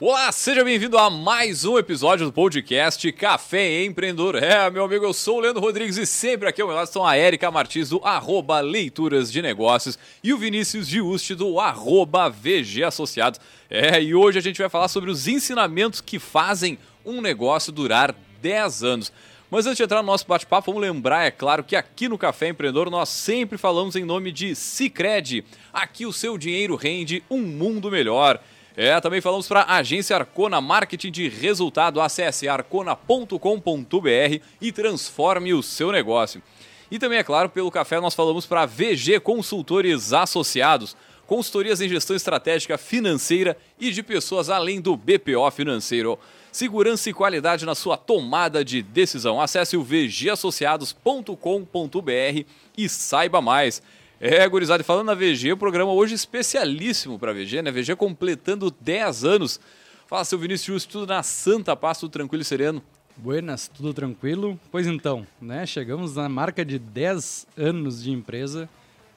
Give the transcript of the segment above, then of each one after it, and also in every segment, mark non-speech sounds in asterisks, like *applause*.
Olá, seja bem-vindo a mais um episódio do podcast Café Empreendedor. É, meu amigo, eu sou o Leandro Rodrigues e sempre aqui ao meu lado estão a Érica Martins do arroba Leituras de Negócios e o Vinícius Giusti do arroba VG Associados. É, e hoje a gente vai falar sobre os ensinamentos que fazem um negócio durar 10 anos. Mas antes de entrar no nosso bate-papo, vamos lembrar, é claro, que aqui no Café Empreendedor nós sempre falamos em nome de Cicred. Aqui o seu dinheiro rende um mundo melhor. É, também falamos para a agência Arcona Marketing de Resultado. Acesse arcona.com.br e transforme o seu negócio. E também, é claro, pelo café nós falamos para VG Consultores Associados, consultorias em gestão estratégica financeira e de pessoas além do BPO financeiro. Segurança e qualidade na sua tomada de decisão. Acesse o vgassociados.com.br e saiba mais. É, gurizada, falando na VG, o programa hoje especialíssimo para a VG, né? VG completando 10 anos. Fala, seu Vinícius, tudo na santa paz, tudo tranquilo e sereno? Buenas, tudo tranquilo? Pois então, né? Chegamos na marca de 10 anos de empresa.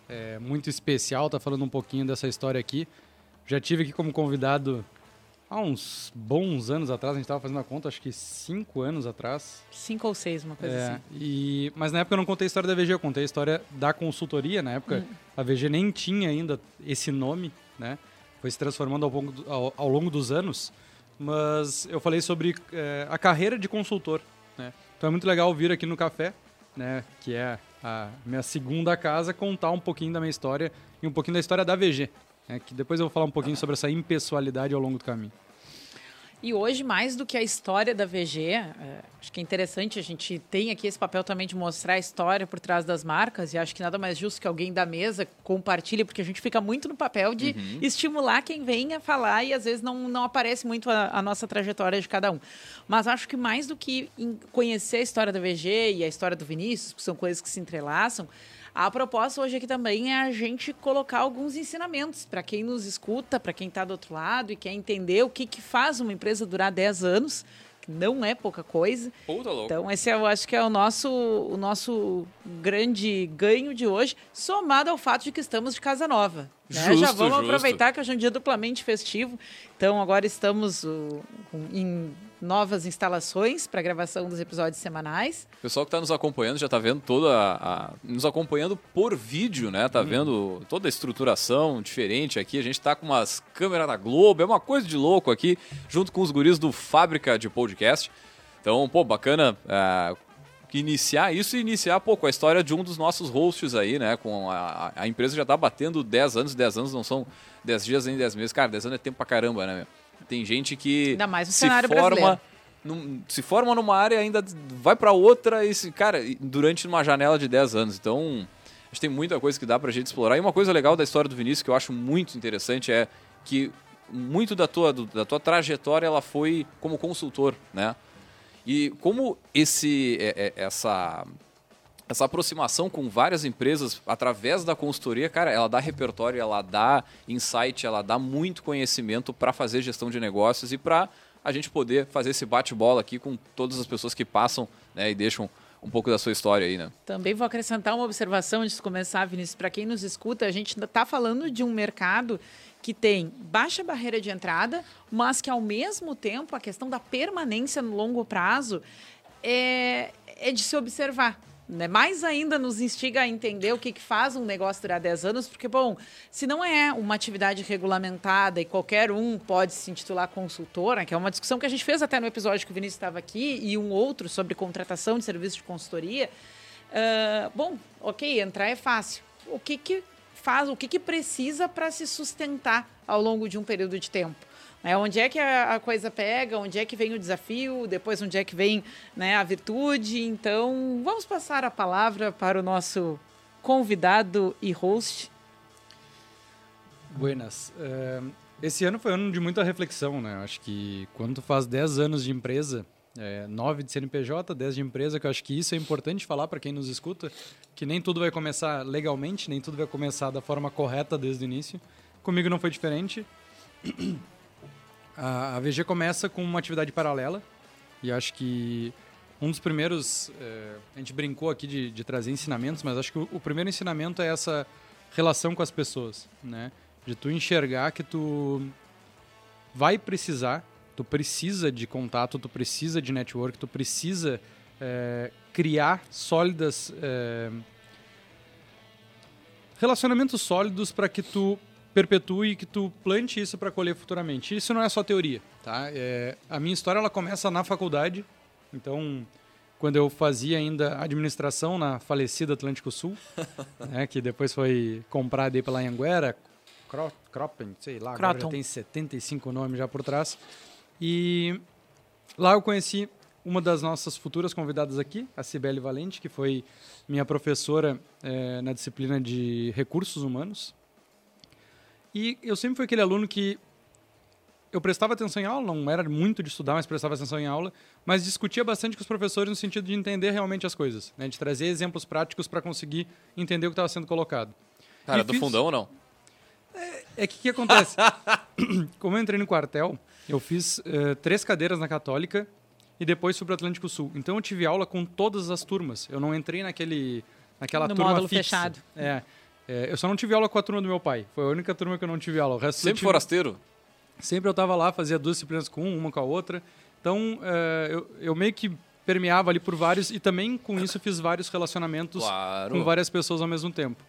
É muito especial, tá falando um pouquinho dessa história aqui. Já tive aqui como convidado há uns bons anos atrás, a gente estava fazendo a conta, acho que cinco anos atrás. Cinco ou seis, uma coisa É, assim. e, mas na época eu não contei a história da VG, eu contei a história da consultoria. Na época Hum. a VG nem tinha ainda esse nome, né? Foi se transformando ao longo, do- ao, ao longo dos anos. Mas eu falei sobre é, a carreira de consultor, né? Então é muito legal vir aqui no café, né? Que é a minha segunda casa, contar um pouquinho da minha história e um pouquinho da história da VG. né? Que depois eu vou falar um pouquinho sobre essa impessoalidade ao longo do caminho. E hoje, mais do que a história da VG, é, acho que é interessante, a gente tem aqui esse papel também de mostrar a história por trás das marcas, e acho que nada mais justo que alguém da mesa compartilhe, porque a gente fica muito no papel de estimular quem vem a falar e às vezes não, não aparece muito a, a nossa trajetória de cada um. Mas acho que mais do que conhecer a história da VG e a história do Vinícius, que são coisas que se entrelaçam, a proposta hoje aqui também é a gente colocar alguns ensinamentos para quem nos escuta, para quem está do outro lado e quer entender o que, que faz uma empresa durar 10 anos, que não é pouca coisa. Puta louco. Então, esse eu acho que é o nosso, o nosso grande ganho de hoje, somado ao fato de que estamos de casa nova. Né? Justo, Já vamos justo. aproveitar que hoje é um dia duplamente festivo. Então, agora estamos uh, em novas instalações para gravação dos episódios semanais. O pessoal que está nos acompanhando já está vendo toda a, a- nos acompanhando por vídeo, né? Tá vendo toda a estruturação diferente aqui. A gente está com umas câmeras da Globo, é uma coisa de louco aqui, junto com os guris do Fábrica de Podcast. Então, pô, bacana que iniciar isso e iniciar, pô, com a história de um dos nossos hosts aí, né? Com a, a- empresa já tá batendo 10 anos, 10 anos não são 10 dias nem 10 meses. Cara, 10 anos é tempo pra caramba, né, meu? Tem gente que Ainda mais no se cenário forma brasileiro. num- se forma numa área e ainda vai para outra e se, cara, durante uma janela de 10 anos. Então, a gente tem muita coisa que dá pra gente explorar. E uma coisa legal da história do Vinícius que eu acho muito interessante é que muito da tua, da tua trajetória ela foi como consultor, né? E como esse é- é- essa essa aproximação com várias empresas através da consultoria, cara, ela dá repertório, ela dá insight, ela dá muito conhecimento para fazer gestão de negócios e para a gente poder fazer esse bate-bola aqui com todas as pessoas que passam né, e deixam um pouco da sua história aí, né? Também vou acrescentar uma observação antes de começar, Vinícius. Para quem nos escuta, a gente está falando de um mercado que tem baixa barreira de entrada, mas que, ao mesmo tempo, a questão da permanência no longo prazo é, é de se observar. Né? Mais ainda nos instiga a entender o que, que faz um negócio durar 10 anos, porque, bom, se não é uma atividade regulamentada e qualquer um pode se intitular consultora, que é uma discussão que a gente fez até no episódio que o Vinícius estava aqui, e um outro sobre contratação de serviço de consultoria, ah, bom, ok, entrar é fácil. O que, que faz, o que, que precisa para se sustentar ao longo de um período de tempo? É, onde é que a, a coisa pega, onde é que vem o desafio, depois onde é que vem né, a virtude. Então, vamos passar a palavra para o nosso convidado e host. Buenas. Eh, esse ano foi um ano de muita reflexão, né? Acho que quando tu faz 10 anos de empresa, é, 9 de CNPJ, 10 de empresa, que eu acho que isso é importante falar para quem nos escuta, que nem tudo vai começar legalmente, nem tudo vai começar da forma correta desde o início. Comigo não foi diferente. A, a VG começa com uma atividade paralela e acho que um dos primeiros, eh, a gente brincou aqui de, de trazer ensinamentos, mas acho que o, o primeiro ensinamento é essa relação com as pessoas, né? De tu enxergar que tu vai precisar Tu precisa de contato, tu precisa de network, tu precisa é, criar sólidas é, relacionamentos sólidos para que tu perpetue e que tu plante isso para colher futuramente. Isso não é só teoria, tá? É, a minha história ela começa na faculdade, então quando eu fazia ainda administração na falecida Atlântico Sul, *laughs* né, que depois foi comprada aí pela Anhanguera, Croppen, sei lá, Croton. agora já tem 75 nomes já por trás. E lá eu conheci uma das nossas futuras convidadas aqui, a Cibele Valente, que foi minha professora é, na disciplina de recursos humanos. E eu sempre fui aquele aluno que eu prestava atenção em aula, não era muito de estudar, mas prestava atenção em aula, mas discutia bastante com os professores no sentido de entender realmente as coisas, né? de trazer exemplos práticos para conseguir entender o que estava sendo colocado. Cara, e do fiz... fundão ou não? É, que o que acontece? *coughs* Como eu entrei no quartel, eu fiz uh, três cadeiras na Católica e depois fui para o Atlântico Sul. Então eu tive aula com todas as turmas. Eu não entrei naquele, naquela no turma módulo fixa. fechado. É, é, eu só não tive aula com a turma do meu pai. Foi a única turma que eu não tive aula. O resto Sempre tive... forasteiro? Sempre eu estava lá, fazia duas disciplinas com um, uma com a outra. Então é, eu, eu meio que permeava ali por vários e também com isso fiz vários relacionamentos claro. com várias pessoas ao mesmo tempo.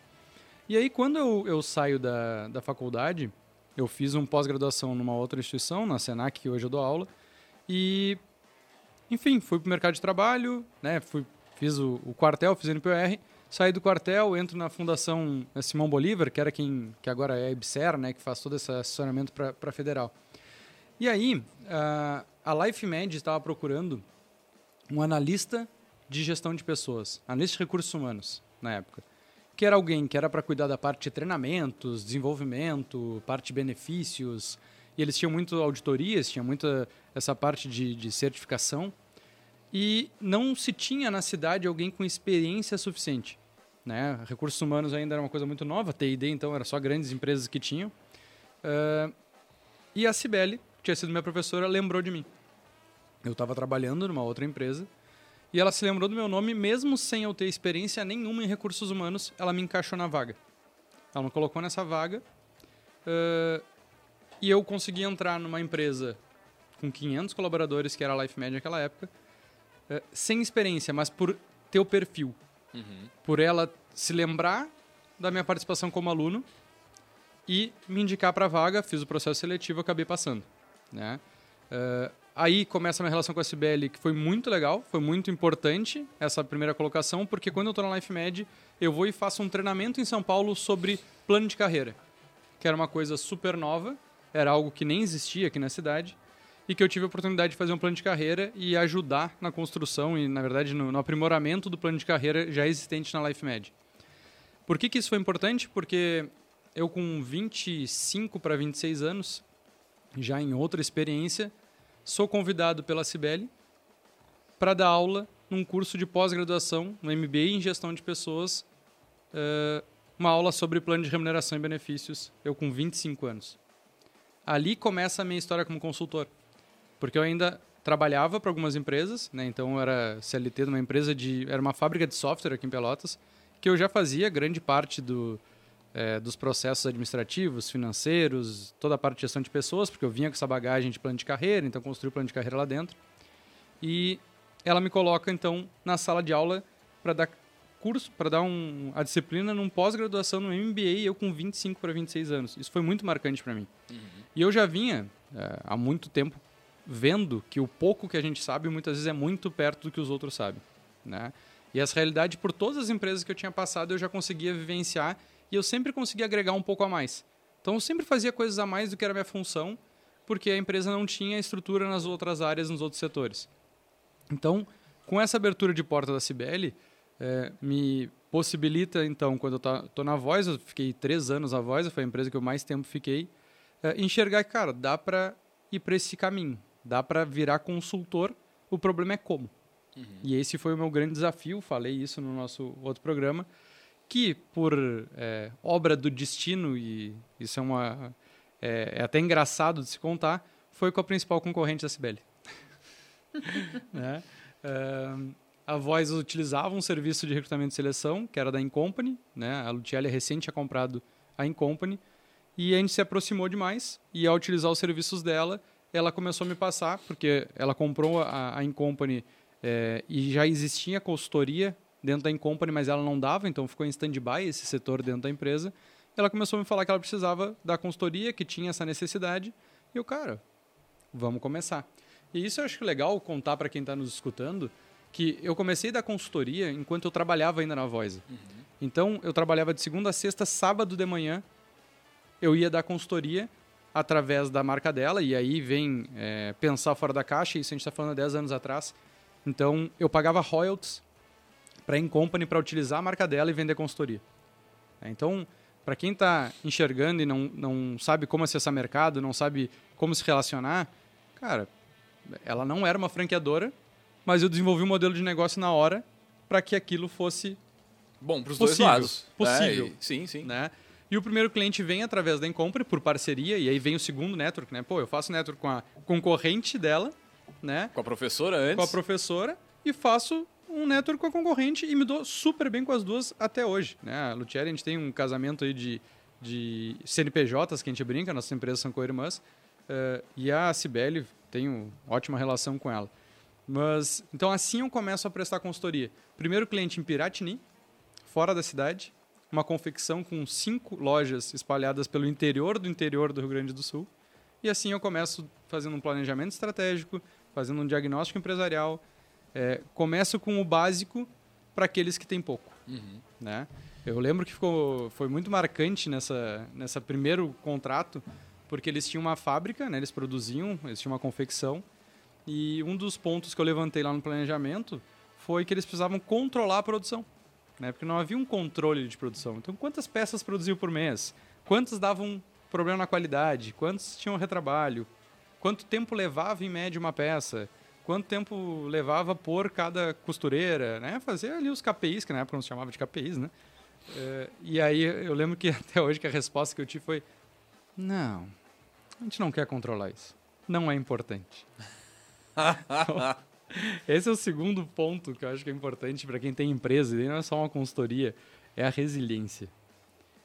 E aí quando eu, eu saio da, da faculdade, eu fiz um pós-graduação numa outra instituição, na Senac, que hoje eu dou aula, e enfim, fui para o mercado de trabalho, né, fui, fiz o, o quartel, fiz NPR, saí do quartel, entro na Fundação eh, Simão Bolívar, que era quem que agora é a IBSER, né, que faz todo esse assessoramento para a federal. E aí, a, a LifeMed estava procurando um analista de gestão de pessoas, analista de recursos humanos, na época. Que era alguém que era para cuidar da parte de treinamentos, desenvolvimento, parte de benefícios. E eles tinham muito auditorias, tinha muita essa parte de, de certificação. E não se tinha na cidade alguém com experiência suficiente. Né? Recursos humanos ainda era uma coisa muito nova, TID então era só grandes empresas que tinham. Uh, e a Cibele, que tinha sido minha professora, lembrou de mim. Eu estava trabalhando numa outra empresa e ela se lembrou do meu nome, mesmo sem eu ter experiência nenhuma em recursos humanos, ela me encaixou na vaga. Ela me colocou nessa vaga uh, e eu consegui entrar numa empresa com 500 colaboradores, que era a LifeMed naquela época, uh, sem experiência, mas por ter o perfil. Uhum. Por ela se lembrar da minha participação como aluno e me indicar para a vaga, fiz o processo seletivo acabei passando. Né? Uh, aí começa a minha relação com a CBL, que foi muito legal, foi muito importante essa primeira colocação, porque quando eu estou na LifeMed, eu vou e faço um treinamento em São Paulo sobre plano de carreira, que era uma coisa super nova, era algo que nem existia aqui na cidade, e que eu tive a oportunidade de fazer um plano de carreira e ajudar na construção e, na verdade, no, no aprimoramento do plano de carreira já existente na LifeMed. Por que, que isso foi importante? Porque eu, com 25 para 26 anos, já em outra experiência, sou convidado pela Cibele para dar aula num curso de pós-graduação, no MBA em Gestão de Pessoas, uh, uma aula sobre plano de remuneração e benefícios, eu com 25 anos. Ali começa a minha história como consultor. Porque eu ainda trabalhava para algumas empresas, né? Então eu era CLT de uma empresa de era uma fábrica de software aqui em Pelotas, que eu já fazia grande parte do é, dos processos administrativos, financeiros, toda a parte de gestão de pessoas, porque eu vinha com essa bagagem de plano de carreira, então construí o plano de carreira lá dentro. E ela me coloca então na sala de aula para dar curso, para dar um, a disciplina num pós-graduação no MBA, eu com 25 para 26 anos. Isso foi muito marcante para mim. Uhum. E eu já vinha é, há muito tempo vendo que o pouco que a gente sabe muitas vezes é muito perto do que os outros sabem, né? E essa realidade, por todas as empresas que eu tinha passado, eu já conseguia vivenciar e eu sempre conseguia agregar um pouco a mais. Então eu sempre fazia coisas a mais do que era a minha função, porque a empresa não tinha estrutura nas outras áreas, nos outros setores. Então, com essa abertura de porta da Cibele, é, me possibilita, então, quando eu estou na Voz, eu fiquei três anos na Voz, foi a empresa que eu mais tempo fiquei, é, enxergar que, cara, dá para ir para esse caminho. Dá para virar consultor, o problema é como. Uhum. E esse foi o meu grande desafio, falei isso no nosso outro programa, que por é, obra do destino, e isso é, uma, é, é, até engraçado de se contar, foi com a principal concorrente da Cibele. *laughs* né? Uh, a Voz utilizava um serviço de recrutamento e seleção, que era da Incompany, né? a Lutielli recente tinha comprado a Incompany, e a gente se aproximou demais, e ao utilizar os serviços dela, ela começou a me passar, porque ela comprou a, a Incompany é, e já existia consultoria dentro da Incompany, mas ela não dava, então ficou em stand-by esse setor dentro da empresa. Ela começou a me falar que ela precisava da consultoria, que tinha essa necessidade. E eu, cara, vamos começar. E isso eu acho legal contar para quem está nos escutando, que eu comecei da consultoria enquanto eu trabalhava ainda na Voice. Uhum. Então, eu trabalhava de segunda a sexta, sábado de manhã, eu ia dar consultoria através da marca dela, e aí vem é, pensar fora da caixa, isso a gente está falando há 10 anos atrás. Então, eu pagava royalties para a Incompany para utilizar a marca dela e vender consultoria. É, então, para quem está enxergando e não, não sabe como acessar mercado, não sabe como se relacionar, cara, ela não era uma franqueadora, mas eu desenvolvi um modelo de negócio na hora para que aquilo fosse bom para os dois lados. Possível. É, e, sim, sim. Né? E o primeiro cliente vem através da Incompre por parceria, e aí vem o segundo network, né? Pô, eu faço network com a concorrente dela, né? Com a professora antes. Com a professora, e faço um network com a concorrente e me dou super bem com as duas até hoje. Né? A Lutieri, a gente tem um casamento aí de, de CNPJs que a gente brinca, nossas empresas são co-irmãs, uh, e a Cibele, tenho ótima relação com ela. Mas, então assim eu começo a prestar consultoria. Primeiro cliente em Piratini, fora da cidade, uma confecção com cinco lojas espalhadas pelo interior do interior do Rio Grande do Sul. E assim eu começo fazendo um planejamento estratégico, fazendo um diagnóstico empresarial, é, começo com o básico para aqueles que têm pouco. Uhum. Né? Eu lembro que ficou, foi muito marcante nessa, nessa primeiro contrato, porque eles tinham uma fábrica, né? eles produziam, eles tinham uma confecção, e um dos pontos que eu levantei lá no planejamento foi que eles precisavam controlar a produção, né? porque não havia um controle de produção. Então, quantas peças produziam por mês? Quantas davam problema na qualidade? Quantos tinham retrabalho? Quanto tempo levava, em média, uma peça? Quanto tempo levava por cada costureira, né? Fazer ali os KPIs, que na época não se chamava de KPIs, né? Uh, e aí eu lembro que *laughs* até hoje que a resposta que eu tive foi não, a gente não quer controlar isso. Não é importante. *laughs* então, esse é o segundo ponto que eu acho que é importante para quem tem empresa, e não é só uma consultoria, é a resiliência.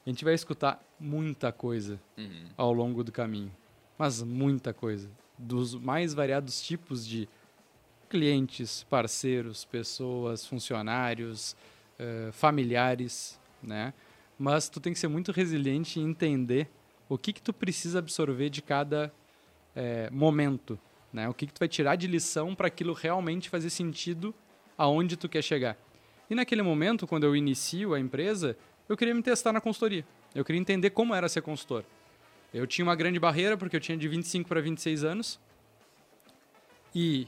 A gente vai escutar muita coisa uhum. ao longo do caminho, mas muita coisa, dos mais variados tipos de clientes, parceiros, pessoas, funcionários, uh, familiares, né? Mas tu tem que ser muito resiliente e entender o que que tu precisa absorver de cada é, momento, né? O que que tu vai tirar de lição para aquilo realmente fazer sentido aonde tu quer chegar. E naquele momento, quando eu inicio a empresa, eu queria me testar na consultoria. Eu queria entender como era ser consultor. Eu tinha uma grande barreira porque eu tinha de 25 para 26 anos. E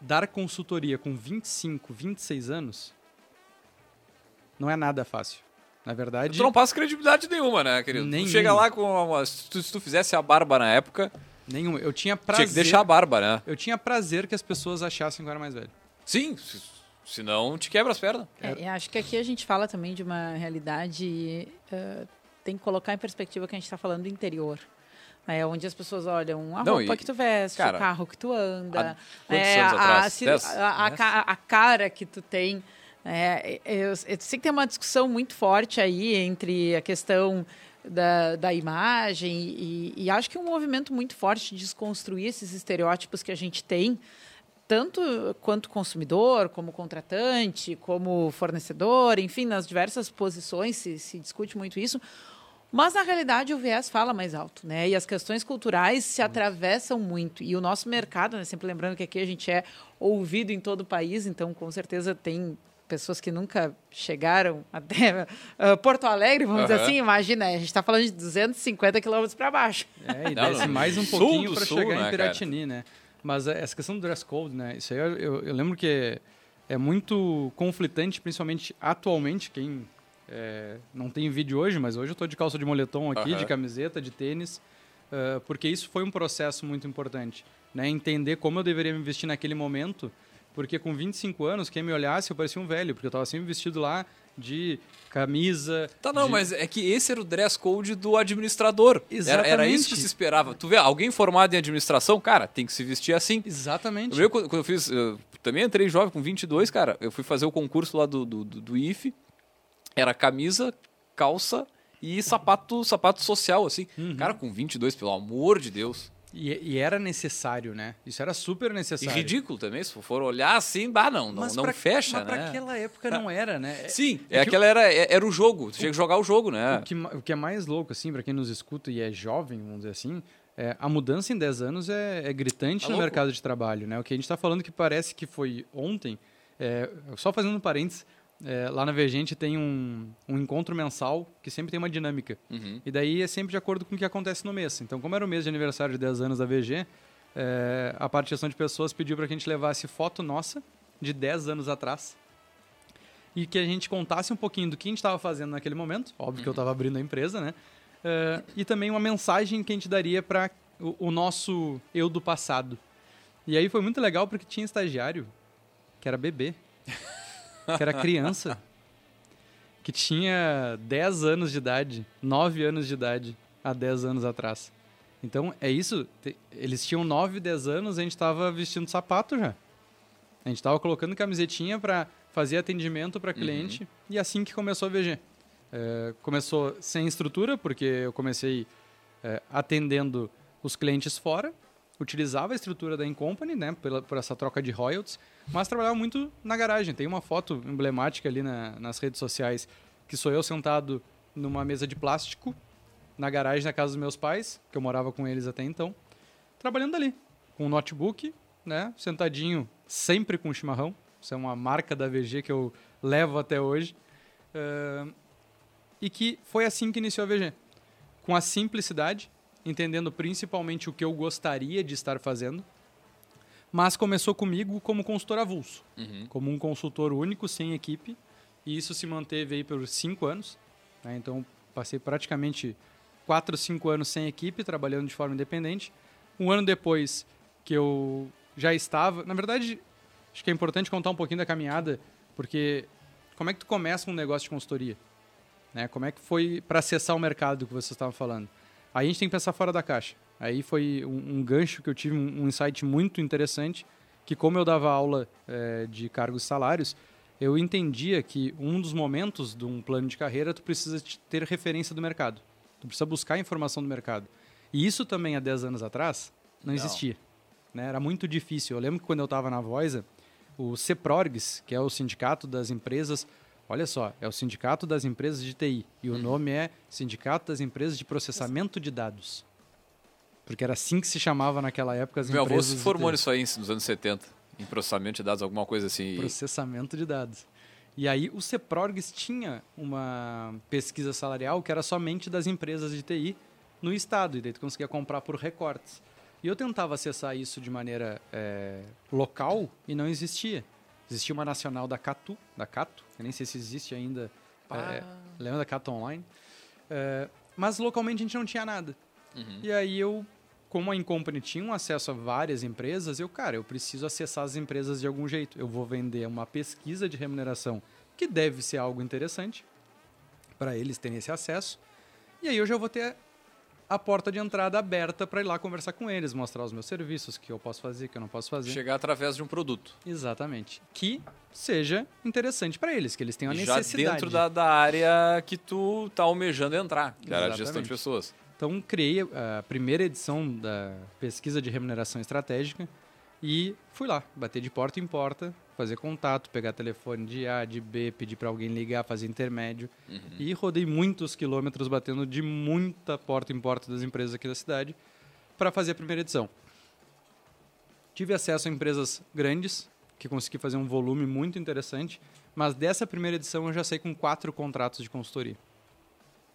dar consultoria com 25, 26 anos não é nada fácil. Na verdade. Tu não passa credibilidade nenhuma, né, querido? Nenhum. Tu chega lá com uma. Se tu, se tu fizesse a barba na época. Nenhum. Eu tinha prazer. Tinha que deixar a barba, né? Eu tinha prazer que as pessoas achassem que eu era mais velho. Sim, senão te quebra as pernas. É, acho que aqui a gente fala também de uma realidade. Uh, tem que colocar em perspectiva que a gente está falando do interior. É onde as pessoas olham a Não, roupa e, que tu veste, cara, o carro que tu anda, é, a, a, a, a, cara que tu tem. É, eu, eu sei que tem uma discussão muito forte aí entre a questão da, da imagem e, e acho que é um movimento muito forte de desconstruir esses estereótipos que a gente tem, tanto quanto consumidor, como contratante, como fornecedor, enfim, nas diversas posições se, se discute muito isso mas, na realidade, o viés fala mais alto, né? E as questões culturais se atravessam muito. E o nosso mercado, né? sempre lembrando que aqui a gente é ouvido em todo o país, então, com certeza, tem pessoas que nunca chegaram até uh, *laughs* Porto Alegre, vamos uhum. dizer assim, imagina, a gente está falando de 250 quilômetros para baixo. *laughs* É, e desce mais um pouquinho para chegar né, em Piratini, né? Mas essa questão do dress code, né? Isso aí eu, eu, eu lembro que é, é muito conflitante, principalmente atualmente, quem é, não tem vídeo hoje, mas hoje eu estou de calça de moletom aqui, uhum. de camiseta, de tênis, uh, porque isso foi um processo muito importante. Né? Entender como eu deveria me vestir naquele momento, porque com 25 anos, quem me olhasse, eu parecia um velho, porque eu estava sempre vestido lá de camisa. Tá, não, de... mas é que esse era o dress code do administrador. Exatamente. Era, era, isso que se esperava. Tu vê, alguém formado em administração, cara, tem que se vestir assim. Exatamente. Eu, quando eu fiz. Eu também entrei jovem, com 22, cara. Eu fui fazer o concurso lá do, do, do, do IFE era camisa, calça e sapato, sapato social, assim. Uhum. Cara, com 22, pelo amor de Deus. E, e era necessário, né? Isso era super E necessário. ridículo também, se for olhar assim, bah, não, não, Mas não pra- fecha, mas né? pra aquela época não era, né? Sim, É é que aquela era, era o jogo, tu tinha que jogar o jogo, né? O que, o que é mais louco, assim, pra quem nos escuta e é jovem, vamos dizer assim, é, a mudança em 10 anos é, é gritante Tá no louco. mercado de trabalho, né? O que a gente está falando que parece que foi ontem, é, só fazendo um parênteses, é, lá na VG a gente tem um, um encontro mensal que sempre tem uma dinâmica. Uhum. E daí é sempre de acordo com o que acontece no mês. Então, como era o mês de aniversário de 10 anos da VG, é, a parte de pessoas pediu para que a gente levasse foto nossa de 10 anos atrás e que a gente contasse um pouquinho do que a gente estava fazendo naquele momento. Óbvio que eu estava abrindo a empresa, né? É, e também uma mensagem que a gente daria para o, o nosso eu do passado. E aí foi muito legal porque tinha estagiário que era bebê, *laughs* que era criança, *laughs* que tinha 10 anos de idade, 9 anos de idade há 10 anos atrás. Então é isso, eles tinham 9, 10 anos, a gente estava vestindo sapato já. A gente estava colocando camisetinha para fazer atendimento para cliente e assim que começou a VG. É, começou sem estrutura, porque eu comecei é, atendendo os clientes fora, utilizava a estrutura da Incompany, né, pela, por essa troca de royalties, mas trabalhava muito na garagem. Tem uma foto emblemática ali na- nas redes sociais, que sou eu sentado numa mesa de plástico, na garagem da casa dos meus pais, que eu morava com eles até então, trabalhando ali, com um notebook, né, sentadinho, sempre com chimarrão. Isso é uma marca da VG que eu levo até hoje. Ahn, e que foi assim que iniciou a VG. Com a simplicidade, entendendo principalmente o que eu gostaria de estar fazendo, mas começou comigo como consultor avulso, Uhum. como um consultor único, sem equipe, e isso se manteve aí por cinco anos. né? Então, passei praticamente quatro, cinco anos sem equipe, trabalhando de forma independente. Um ano depois que eu já estava... Na verdade, acho que é importante contar um pouquinho da caminhada, porque como é que tu começa um negócio de consultoria? Né? Como é que foi para acessar o mercado que você estava falando? Aí a gente tem que pensar fora da caixa. Aí foi um, um gancho que eu tive, um, um insight muito interessante, que como eu dava aula eh, de cargos e salários, eu entendia que um dos momentos de um plano de carreira, tu precisa te- ter referência do mercado. Tu precisa buscar informação do mercado. E isso também há 10 anos atrás não, Não. existia. Né? Era muito difícil. Eu lembro que quando eu estava na Voisa, o CEPRORGS, que é o Sindicato das Empresas, olha só, é o Sindicato das Empresas de TI. E o nome é Sindicato das Empresas de Processamento de Dados. Porque era assim que se chamava naquela época as Meu avô empresas se de formou TI. nisso aí nos anos 70, em processamento de dados, alguma coisa assim. Processamento de dados. E aí o CEPRORGS tinha uma pesquisa salarial que era somente das empresas de TI no estado, e daí tu conseguia comprar por recortes. E eu tentava acessar isso de maneira eh, local e não existia. Existia uma nacional da Catu, da Cato, eu nem sei se existe ainda. Pá. eh, lembra da Cato Online? Eh, mas localmente a gente não tinha nada. Uhum. E aí eu, como a Incompany tinha um acesso a várias empresas, eu, cara, eu preciso acessar as empresas de algum jeito. Eu vou vender uma pesquisa de remuneração que deve ser algo interessante para eles terem esse acesso. E aí eu já vou ter a porta de entrada aberta para ir lá conversar com eles, mostrar os meus serviços, o que eu posso fazer, o que eu não posso fazer. Chegar através de um produto. Exatamente. Que seja interessante para eles, que eles tenham a já necessidade. dentro da, da área que tu tá almejando entrar, que era a gestão de pessoas. Então, criei a primeira edição da pesquisa de remuneração estratégica e fui lá, bater de porta em porta, fazer contato, pegar telefone de A, de B, pedir para alguém ligar, fazer intermédio. Uhum. E rodei muitos quilômetros batendo de muita porta em porta das empresas aqui da cidade para fazer a primeira edição. Tive acesso a empresas grandes, que consegui fazer um volume muito interessante, mas dessa primeira edição eu já saí com quatro contratos de consultoria.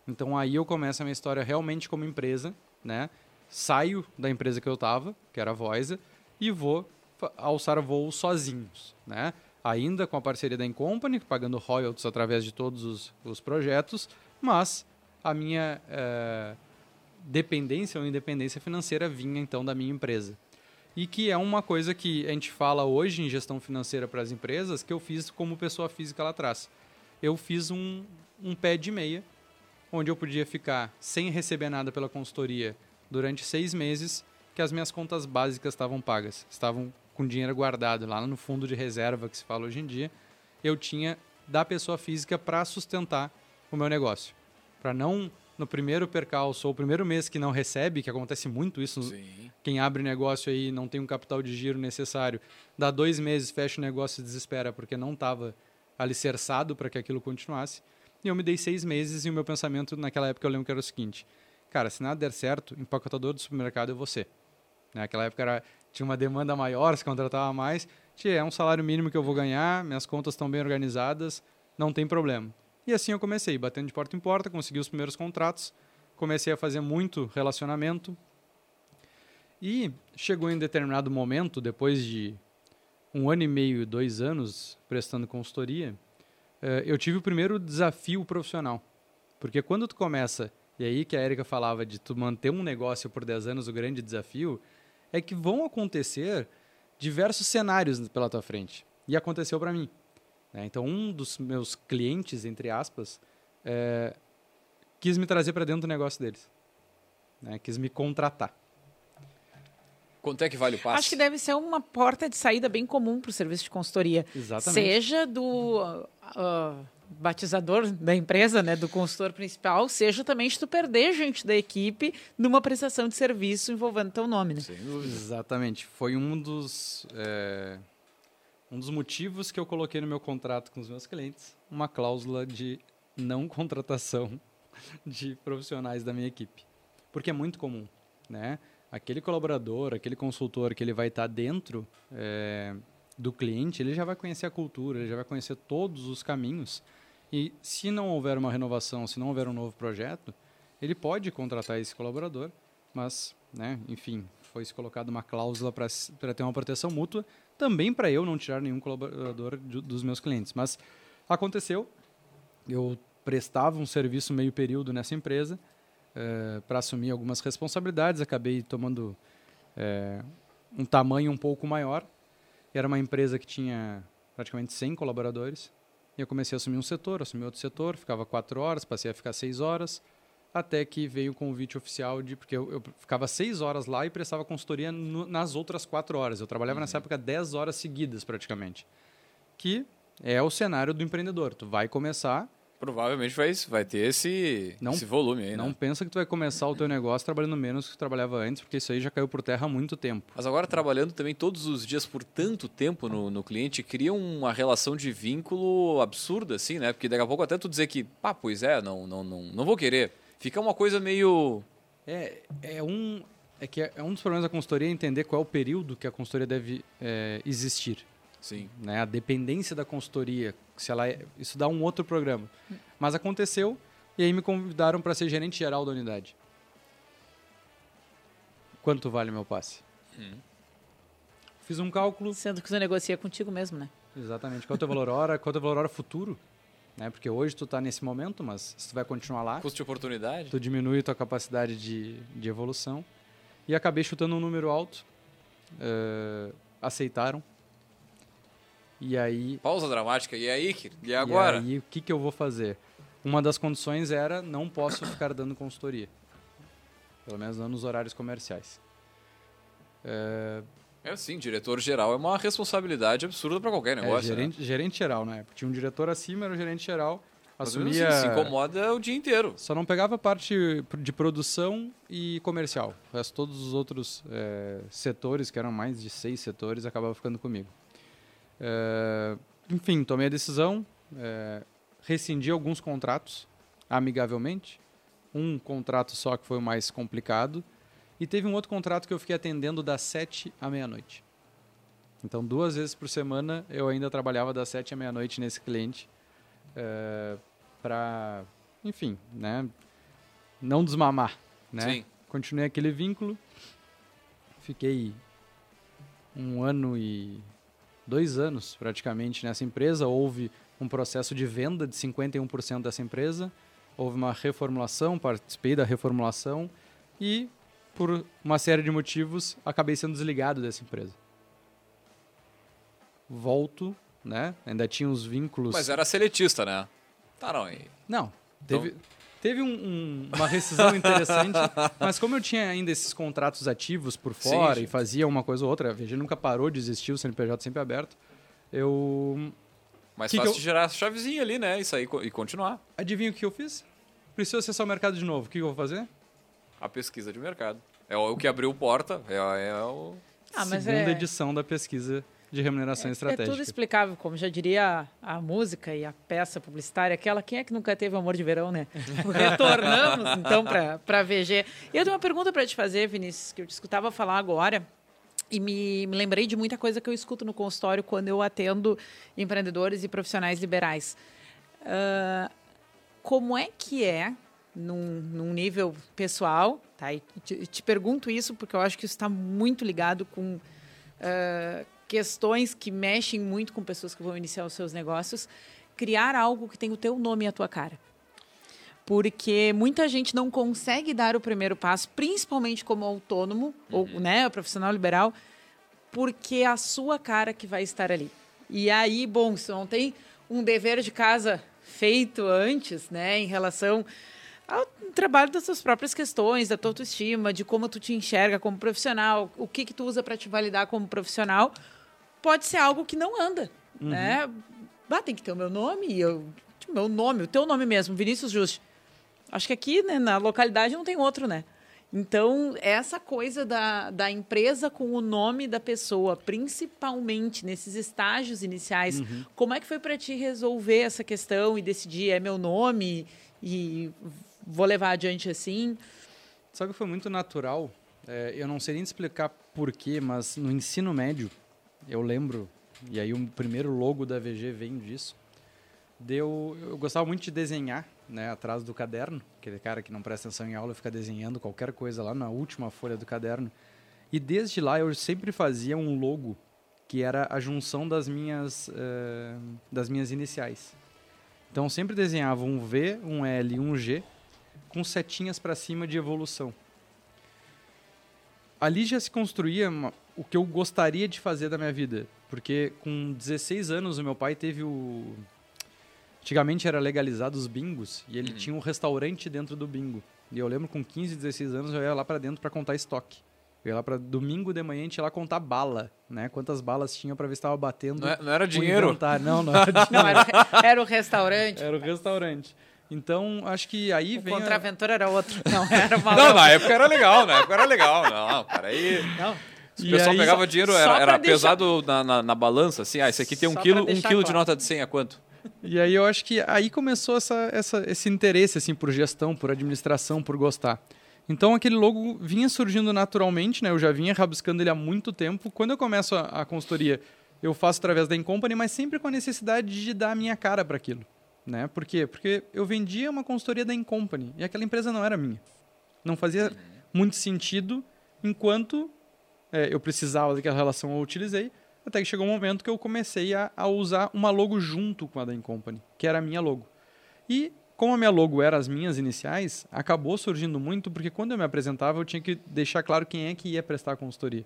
Então aí eu começo a minha história realmente como empresa, né? Saio da empresa que eu estava, que era a Voisa, e vou alçar voos sozinhos, né? Ainda com a parceria da Incompany, pagando royalties através de todos os, os projetos, mas a minha eh, dependência ou independência financeira vinha então da minha empresa. E que é uma coisa que a gente fala hoje em gestão financeira para as empresas, que eu fiz como pessoa física lá atrás. Eu fiz um, um pé de meia, onde eu podia ficar sem receber nada pela consultoria durante seis meses, que as minhas contas básicas estavam pagas, estavam com dinheiro guardado lá no fundo de reserva que se fala hoje em dia. Eu tinha da pessoa física para sustentar o meu negócio, para não no primeiro percalço ou primeiro mês que não recebe, que acontece muito isso, Sim. quem abre negócio aí não tem um capital de giro necessário, dá dois meses, fecha o negócio e desespera porque não estava alicerçado para que aquilo continuasse. E eu me dei seis meses e o meu pensamento naquela época eu lembro que era o seguinte, cara, se nada der certo, empacotador do supermercado é você. Naquela época era, tinha uma demanda maior, se contratava mais, Tia, é um salário mínimo que eu vou ganhar, minhas contas estão bem organizadas, não tem problema. E assim eu comecei, batendo de porta em porta, consegui os primeiros contratos, comecei a fazer muito relacionamento. E chegou em determinado momento, depois de um ano e meio, dois anos prestando consultoria, eh, eu tive o primeiro desafio profissional. Porque quando tu começa, e aí que a Erika falava de tu manter um negócio por 10 anos, o grande desafio é que vão acontecer diversos cenários pela tua frente. E aconteceu para mim. Né? Então, um dos meus clientes, entre aspas, é, quis me trazer para dentro do negócio deles. Né? Quis me contratar. Quanto é que vale o passe? Acho que deve ser uma porta de saída bem comum para o serviço de consultoria. Exatamente. Seja do uh, uh, batizador da empresa, né, do consultor principal, seja também de tu perder gente da equipe numa prestação de serviço envolvendo teu nome. Né? Dúvida. Exatamente. Foi um dos, é, um dos motivos que eu coloquei no meu contrato com os meus clientes uma cláusula de não *laughs* contratação de profissionais da minha equipe. Porque é muito comum, né? Aquele colaborador, aquele consultor que ele vai estar dentro é, do cliente, ele já vai conhecer a cultura, ele já vai conhecer todos os caminhos. E se não houver uma renovação, se não houver um novo projeto, ele pode contratar esse colaborador, mas, né, enfim, foi colocada uma cláusula para ter uma proteção mútua, também para eu não tirar nenhum colaborador de, dos meus clientes. Mas aconteceu, eu prestava um serviço meio período nessa empresa eh, para assumir algumas responsabilidades, acabei tomando eh, um tamanho um pouco maior. Era uma empresa que tinha praticamente 100 colaboradores. E eu comecei a assumir um setor, assumi outro setor, ficava quatro horas, passei a ficar seis horas, até que veio o convite oficial de. Porque eu, eu ficava seis horas lá e prestava consultoria no, nas outras quatro horas. Eu trabalhava nessa época dez horas seguidas, praticamente. Que é o cenário do empreendedor. Tu vai começar, Provavelmente vai, vai ter esse, Não- esse volume aí, não né? pensa que tu vai começar o teu negócio trabalhando menos que tu trabalhava antes, porque isso aí já caiu por terra há muito tempo. Mas agora trabalhando também todos os dias por tanto tempo no, no cliente, cria uma relação de vínculo absurda, assim, né? Porque daqui a pouco até tu dizer que, pá, pois é, não, não, não, não vou querer. Fica uma coisa meio. É, é um é que é um dos problemas da consultoria é entender qual é o período que a consultoria deve é, existir. Sim. né? A dependência da consultoria, se ela é- isso dá um outro programa. Mas aconteceu e aí me convidaram para ser gerente geral da unidade. Quanto vale meu passe? Fiz um cálculo, Sendo que você negocia contigo mesmo, né? exatamente, quanto é o valor hora, quanto é o valor hora futuro, né? Porque hoje tu está nesse momento, mas se tu vai continuar lá, Custo de oportunidade. tu diminui tua capacidade de, de evolução. E acabei chutando um número alto. eh, aceitaram. E aí Pausa dramática. E aí? E agora? E aí, o que, que eu vou fazer? Uma das condições era não posso ficar dando consultoria. Pelo menos não nos horários comerciais. É, É sim, diretor geral é uma responsabilidade absurda para qualquer é, negócio. né? gerente, gerente geral, né? Tinha um diretor acima, era o gerente geral. Mas Assumia, assim, se incomoda o dia inteiro. só não pegava parte de produção e comercial. Resto, todos os outros é, setores, que eram mais de seis setores, acabavam ficando comigo. É, enfim, tomei a decisão, é, rescindi alguns contratos amigavelmente. Um contrato só que foi o mais complicado. E teve um outro contrato que eu fiquei atendendo das sete à meia-noite. Então, duas vezes por semana eu ainda trabalhava das sete à meia-noite nesse cliente para, enfim, né, não desmamar, né? Sim. Continuei aquele vínculo. Fiquei um ano e dois anos praticamente nessa empresa. Houve um processo de venda de 51% dessa empresa. Houve uma reformulação, participei da reformulação e, por uma série de motivos, acabei sendo desligado dessa empresa. Volto, né? Ainda tinha os vínculos. Mas era seletista, né? Tá, não. e- Não, Então- teve, um- um- uma rescisão interessante, *laughs* mas como eu tinha ainda esses contratos ativos por fora sim. e fazia uma coisa ou outra, a VG nunca parou de existir, o CNPJ sempre aberto, eu... Mas Que que fácil eu- de gerar a chavezinha ali, né? Isso aí e continuar. Adivinha o que eu fiz? preciso acessar o mercado de novo. O que eu vou fazer? A pesquisa de mercado. É o que abriu porta, é, é o... Ah, mas Segunda é- edição da pesquisa de remuneração É estratégica. tudo explicável, como já diria a, a música e a peça publicitária, aquela, quem é que nunca teve amor de verão, né? *laughs* Retornamos, então, para a VG. Eu tenho uma pergunta para te fazer, Vinícius, que eu te escutava falar agora, e me, me lembrei de muita coisa que eu escuto no consultório quando eu atendo empreendedores e profissionais liberais. Ah, como é que é, num, num nível pessoal, tá? E te, te pergunto isso porque eu acho que isso está muito ligado com ah, questões que mexem muito com pessoas que vão iniciar os seus negócios, criar algo que tem o teu nome e a tua cara. Porque muita gente não consegue dar o primeiro passo, principalmente como autônomo ou né, profissional liberal, porque é a sua cara que vai estar ali. E aí, bom, se não tem um dever de casa feito antes, né, em relação ao trabalho das suas próprias questões, da tua autoestima, de como tu te enxerga como profissional, o que que tu usa para te validar como profissional, pode ser algo que não anda, né? Bah, tem que ter o meu nome, e eu, meu nome, o teu nome mesmo, Vinícius Juste. Acho que aqui, né, na localidade não tem outro, né? Então, essa coisa da, da empresa com o nome da pessoa, principalmente nesses estágios iniciais, como é que foi para ti resolver essa questão e decidir é meu nome e vou levar adiante assim? Sabe que foi muito natural? É, eu não sei nem explicar porquê, mas no ensino médio, eu lembro, e aí o primeiro logo da VG vem disso, deu, eu gostava muito de desenhar, né, atrás do caderno, aquele cara que não presta atenção em aula e fica desenhando qualquer coisa lá na última folha do caderno. E desde lá eu sempre fazia um logo que era a junção das minhas, eh, das minhas iniciais. Então sempre desenhava um V, um L e um G com setinhas para cima de evolução. Ali já se construía uma- o que eu gostaria de fazer da minha vida, porque com 16 anos o meu pai teve o Antigamente era legalizado os bingos e ele tinha um restaurante dentro do bingo. E eu lembro com 15, 16 anos eu ia lá para dentro para contar estoque. Eu ia lá para domingo de manhã a gente ia lá contar bala, né? Quantas balas tinha para ver se estava batendo. Não é- não era o dinheiro? inventário. Não, não era *laughs* dinheiro. Não, era, era o restaurante. Era o restaurante. Então, acho que aí O vem. a- contraventor era outro. Não, *laughs* era uma Não, na época era legal, na época era legal. Não, peraí. Não. O E pessoal aí- pegava dinheiro, só era, pra era deixar- pesado na, na, na balança, assim, ah, esse aqui tem um Só quilo, um quilo de nota de 100 é quanto? E aí eu acho que aí começou essa, essa, esse interesse assim por gestão, por administração, por gostar. Então aquele logo vinha surgindo naturalmente, né? Eu já vinha rabiscando ele há muito tempo. Quando eu começo a, a consultoria, eu faço através da Incompany, mas sempre com a necessidade de dar a minha cara para aquilo, né? Por quê? Porque eu vendia uma consultoria da Incompany e aquela empresa não era minha. Não fazia muito sentido enquanto é, eu precisava daquela relação eu utilizei, até que chegou um momento que eu comecei a, a usar uma logo junto com a da Incompany, que era a minha logo. E como a minha logo era as minhas iniciais, acabou surgindo muito porque quando eu me apresentava eu tinha que deixar claro quem é que ia prestar a consultoria.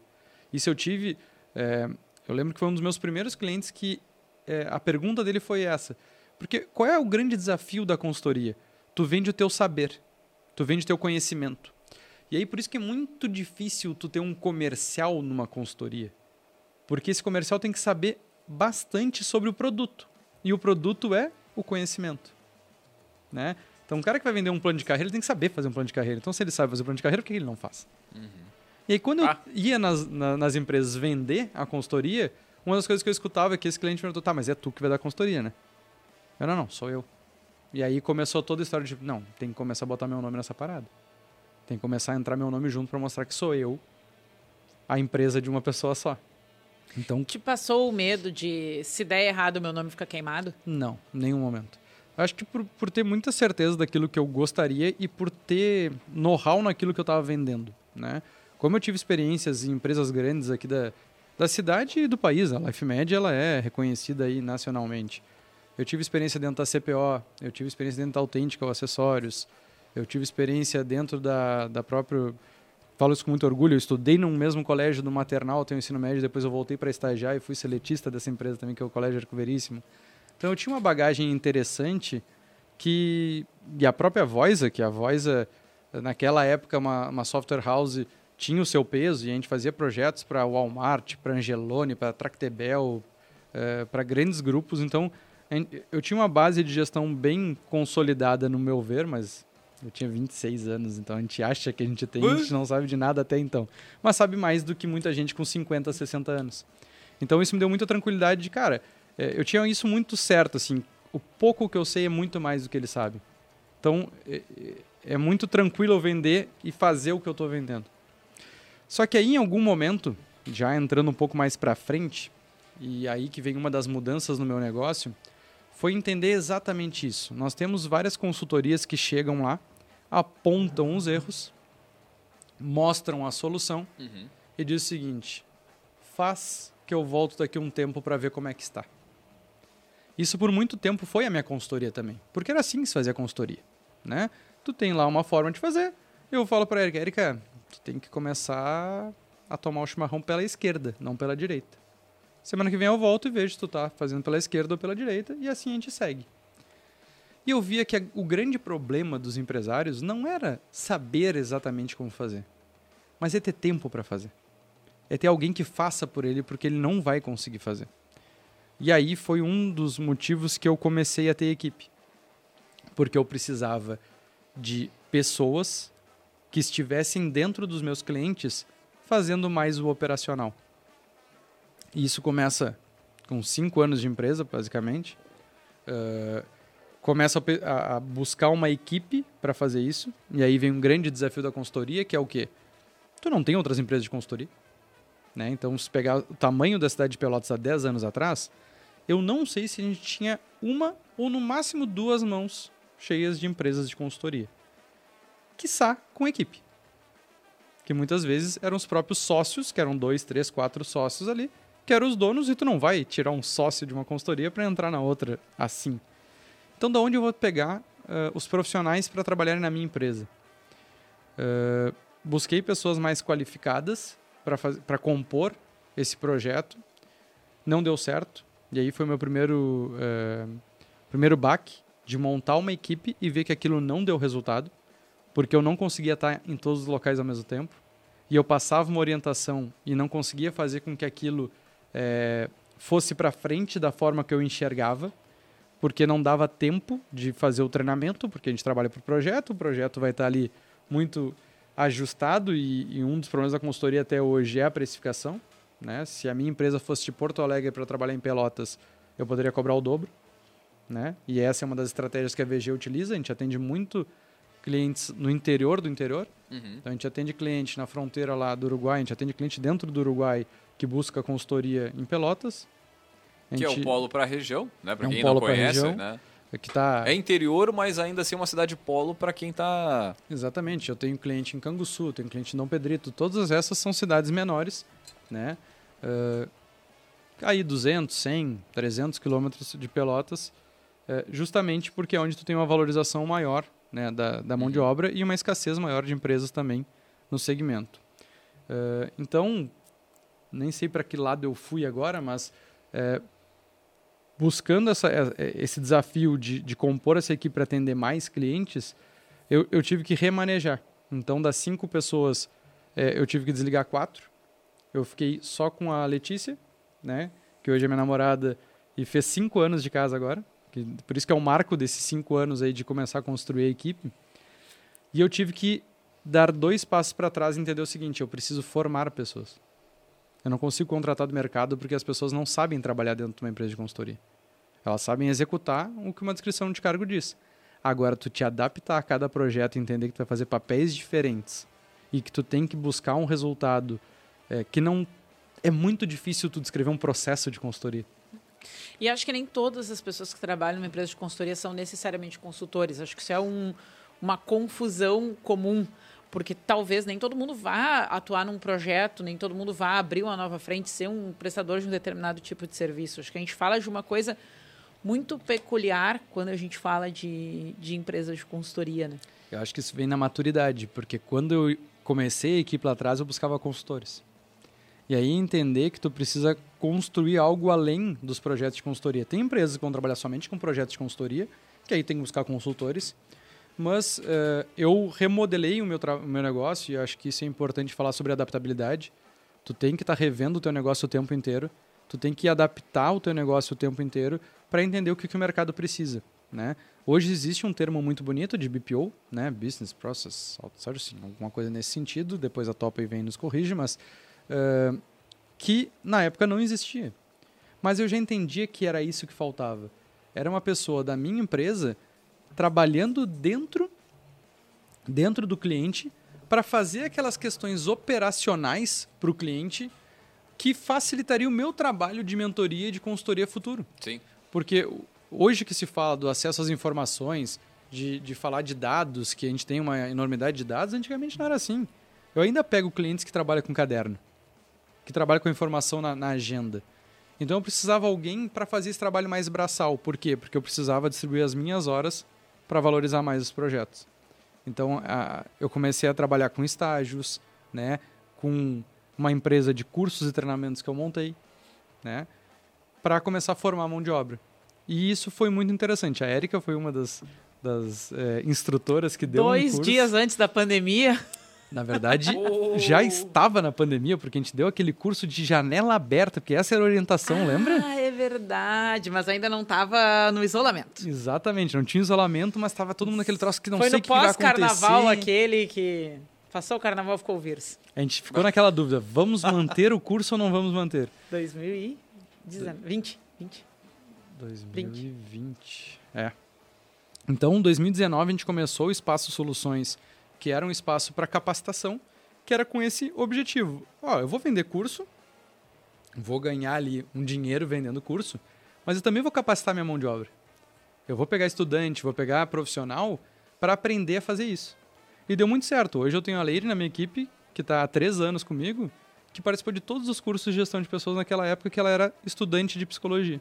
Isso eu tive, é, eu lembro que foi um dos meus primeiros clientes que é, a pergunta dele foi essa, porque qual é o grande desafio da consultoria? Tu vende o teu saber, tu vende o teu conhecimento. E aí por isso que é muito difícil tu ter um comercial numa consultoria. Porque esse comercial tem que saber bastante sobre o produto. E o produto é o conhecimento. Né? Então, um cara que vai vender um plano de carreira, ele tem que saber fazer um plano de carreira. Então, se ele sabe fazer um plano de carreira, por que ele não faz? E aí, quando Ah. eu ia nas, na- nas empresas vender a consultoria, uma das coisas que eu escutava é que esse cliente perguntou, tá, mas é tu que vai dar a consultoria, né? Eu, não, não, sou eu. E aí começou toda a história de, não, tem que começar a botar meu nome nessa parada. Tem que começar a entrar meu nome junto para mostrar que sou eu a empresa de uma pessoa só. Então, Te passou o medo de se der errado o meu nome fica queimado? Não, nenhum momento. Acho que por, por ter muita certeza daquilo que eu gostaria e por ter know-how naquilo que eu estava vendendo, né? Como eu tive experiências em empresas grandes aqui da, da cidade e do país, a LifeMed ela é reconhecida aí nacionalmente. Eu tive experiência dentro da CPO, eu tive experiência dentro da Autêntica ou Acessórios, eu tive experiência dentro da, da própria... Falo isso com muito orgulho, eu estudei num mesmo colégio do maternal, tenho ensino médio, depois eu voltei para estagiar e fui seletista dessa empresa também, que é o Colégio Arco Veríssimo. Então eu tinha uma bagagem interessante que e a própria Voisa, que a Voisa naquela época uma, uma software house tinha o seu peso e a gente fazia projetos para Walmart, para Angelone, para Tractebel, eh, para grandes grupos. Então eu tinha uma base de gestão bem consolidada no meu ver, mas Eu tinha 26 anos, então a gente acha que a gente tem, a gente não sabe de nada até então. Mas sabe mais do que muita gente com 50, 60 anos. Então isso me deu muita tranquilidade de, cara, é, eu tinha isso muito certo, assim, o pouco que eu sei é muito mais do que ele sabe. Então é, é muito tranquilo eu vender e fazer o que eu estou vendendo. Só que aí em algum momento, já entrando um pouco mais para frente, e aí que vem uma das mudanças no meu negócio, foi entender exatamente isso. Nós temos várias consultorias que chegam lá, apontam os erros, mostram a solução Uhum. e diz o seguinte: faz que eu volto daqui a um tempo para ver como é que está. Isso por muito tempo foi a minha consultoria também, porque era assim que se fazia consultoria, né? Tu tem lá uma forma de fazer, eu falo para Erika, Erika, tu tem que começar a tomar o chimarrão pela esquerda, não pela direita. Semana que vem eu volto e vejo se tu tá fazendo pela esquerda ou pela direita e assim a gente segue. E eu via que o grande problema dos empresários não era saber exatamente como fazer, mas é ter tempo para fazer. É ter alguém que faça por ele porque ele não vai conseguir fazer. E aí foi um dos motivos que eu comecei a ter equipe. Porque eu precisava de pessoas que estivessem dentro dos meus clientes fazendo mais o operacional. E isso começa com cinco anos de empresa, basicamente. Uh, começo a pe- a, a buscar uma equipe para fazer isso. E aí vem um grande desafio da consultoria, que é o quê? Tu não tem outras empresas de consultoria. Né? Então, se pegar o tamanho da cidade de Pelotas há 10 anos atrás, eu não sei se a gente tinha uma ou no máximo duas mãos cheias de empresas de consultoria. Quiçá com equipe. Que muitas vezes eram os próprios sócios, que eram dois, três, quatro sócios ali, que eram os donos, e tu não vai tirar um sócio de uma consultoria para entrar na outra assim. Então, da onde eu vou pegar eh, os profissionais para trabalharem na minha empresa? Eh, busquei pessoas mais qualificadas para compor esse projeto. Não deu certo. E aí foi meu primeiro, eh, primeiro baque de montar uma equipe e ver que aquilo não deu resultado, porque eu não conseguia estar em todos os locais ao mesmo tempo. E eu passava uma orientação e não conseguia fazer com que aquilo eh, fosse para frente da forma que eu enxergava, porque não dava tempo de fazer o treinamento, porque a gente trabalha para o projeto, o projeto vai estar ali muito ajustado e, e um dos problemas da consultoria até hoje é a precificação. Né? Se a minha empresa fosse de Porto Alegre para trabalhar em Pelotas, eu poderia cobrar o dobro. Né? E essa é uma das estratégias que a VG utiliza. A gente atende muito clientes no interior do interior. Uhum. Então a gente atende cliente na fronteira lá do Uruguai, a gente atende cliente dentro do Uruguai que busca consultoria em Pelotas. A Que é o gente- polo para a região, né? Para É um quem polo não conhece, região. né? que tá É interior, mas ainda assim é uma cidade polo para quem tá Exatamente. Eu tenho cliente em Canguçu, tenho cliente em Dom Pedrito. Todas essas são cidades menores, né? Ah, aí 200, 100, 300 quilômetros de Pelotas, eh, justamente porque é onde tu tem uma valorização maior né, da, da mão de obra e uma escassez maior de empresas também no segmento. Ah, então, nem sei para que lado eu fui agora, mas buscando essa, eh, esse desafio de, de compor essa equipe para atender mais clientes, eu, eu tive que remanejar. Então, das cinco pessoas, eh, eu tive que desligar quatro. Eu fiquei só com a Letícia, né? Que hoje é minha namorada e fez cinco anos de casa agora. Que, por isso que é o marco desses cinco anos aí de começar a construir a equipe. E eu tive que dar dois passos para trás e entender o seguinte: eu preciso formar pessoas. Eu não consigo contratar do mercado porque as pessoas não sabem trabalhar dentro de uma empresa de consultoria. Elas sabem executar o que uma descrição de cargo diz. Agora, tu te adaptar a cada projeto e entender que tu vai fazer papéis diferentes e que tu tem que buscar um resultado é, que não... É muito difícil tu descrever um processo de consultoria. E acho que nem todas as pessoas que trabalham numa empresa de consultoria são necessariamente consultores. Acho que isso é um, uma confusão comum, porque talvez nem todo mundo vá atuar num projeto, nem todo mundo vá abrir uma nova frente, ser um prestador de um determinado tipo de serviço. Acho que a gente fala de uma coisa muito peculiar quando a gente fala de, de empresas de consultoria, né? Eu acho que isso vem na maturidade, porque quando eu comecei a equipe lá atrás, eu buscava consultores. E aí entender que tu precisa construir algo além dos projetos de consultoria. Tem empresas que vão trabalhar somente com projetos de consultoria, que aí tem que buscar consultores. Mas eh, eu remodelei o meu, o meu negócio e acho que isso é importante falar sobre adaptabilidade. Tu tem que estar revendo o teu negócio o tempo inteiro. Tu tem que adaptar o teu negócio o tempo inteiro para entender o que, que o mercado precisa. né? Hoje existe um termo muito bonito de BPO, né? Business Process Outsourcing, alguma coisa nesse sentido. Depois a Topa vem e nos corrige, mas uh, que na época não existia. Mas eu já entendia que era isso que faltava. Era uma pessoa da minha empresa trabalhando dentro dentro do cliente para fazer aquelas questões operacionais para o cliente que facilitaria o meu trabalho de mentoria e de consultoria futuro. Sim. Porque hoje que se fala do acesso às informações, de, de falar de dados, que a gente tem uma enormidade de dados, antigamente não era assim. Eu ainda pego clientes que trabalham com caderno, que trabalham com informação na, na agenda. Então eu precisava alguém para fazer esse trabalho mais braçal. Por quê? Porque eu precisava distribuir as minhas horas para valorizar mais os projetos. Então a, eu comecei a trabalhar com estágios, né, com uma empresa de cursos e treinamentos que eu montei, né, para começar a formar mão de obra. E isso foi muito interessante. A Érica foi uma das, das é, instrutoras que deu Dois um dias antes da pandemia. Na verdade, *laughs* já estava na pandemia, porque a gente deu aquele curso de janela aberta, porque essa era a orientação, ah, lembra? Ah, é verdade, mas ainda não estava no isolamento. Exatamente, não tinha isolamento, mas estava todo mundo naquele troço que não Foi sei o que vai acontecer. Foi no pós-carnaval aquele que passou o carnaval ficou o vírus. A gente ficou naquela dúvida, vamos manter o curso ou não vamos manter? 2020, 20. 2020, é. Então, em 2019, a gente começou o Espaço Soluções que era um espaço para capacitação, que era com esse objetivo. Ó, eu vou vender curso, vou ganhar ali um dinheiro vendendo curso, mas eu também vou capacitar minha mão de obra. Eu vou pegar estudante, vou pegar profissional para aprender a fazer isso. E deu muito certo. Hoje eu tenho a Leire na minha equipe, que está há três anos comigo, que participou de todos os cursos de gestão de pessoas naquela época que ela era estudante de psicologia.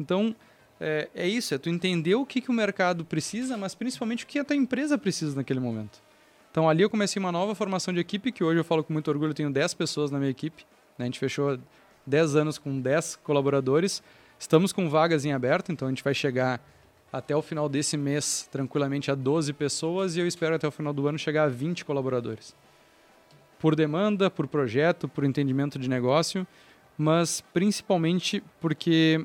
Então, é, é isso, é tu entender o que, que o mercado precisa, mas principalmente o que a tua empresa precisa naquele momento. Então ali eu comecei uma nova formação de equipe, que hoje eu falo com muito orgulho, eu tenho 10 pessoas na minha equipe. Né? A gente fechou 10 anos com 10 colaboradores. Estamos com vagas em aberto, então a gente vai chegar até o final desse mês tranquilamente a 12 pessoas e eu espero até o final do ano chegar a 20 colaboradores. Por demanda, por projeto, por entendimento de negócio, mas principalmente porque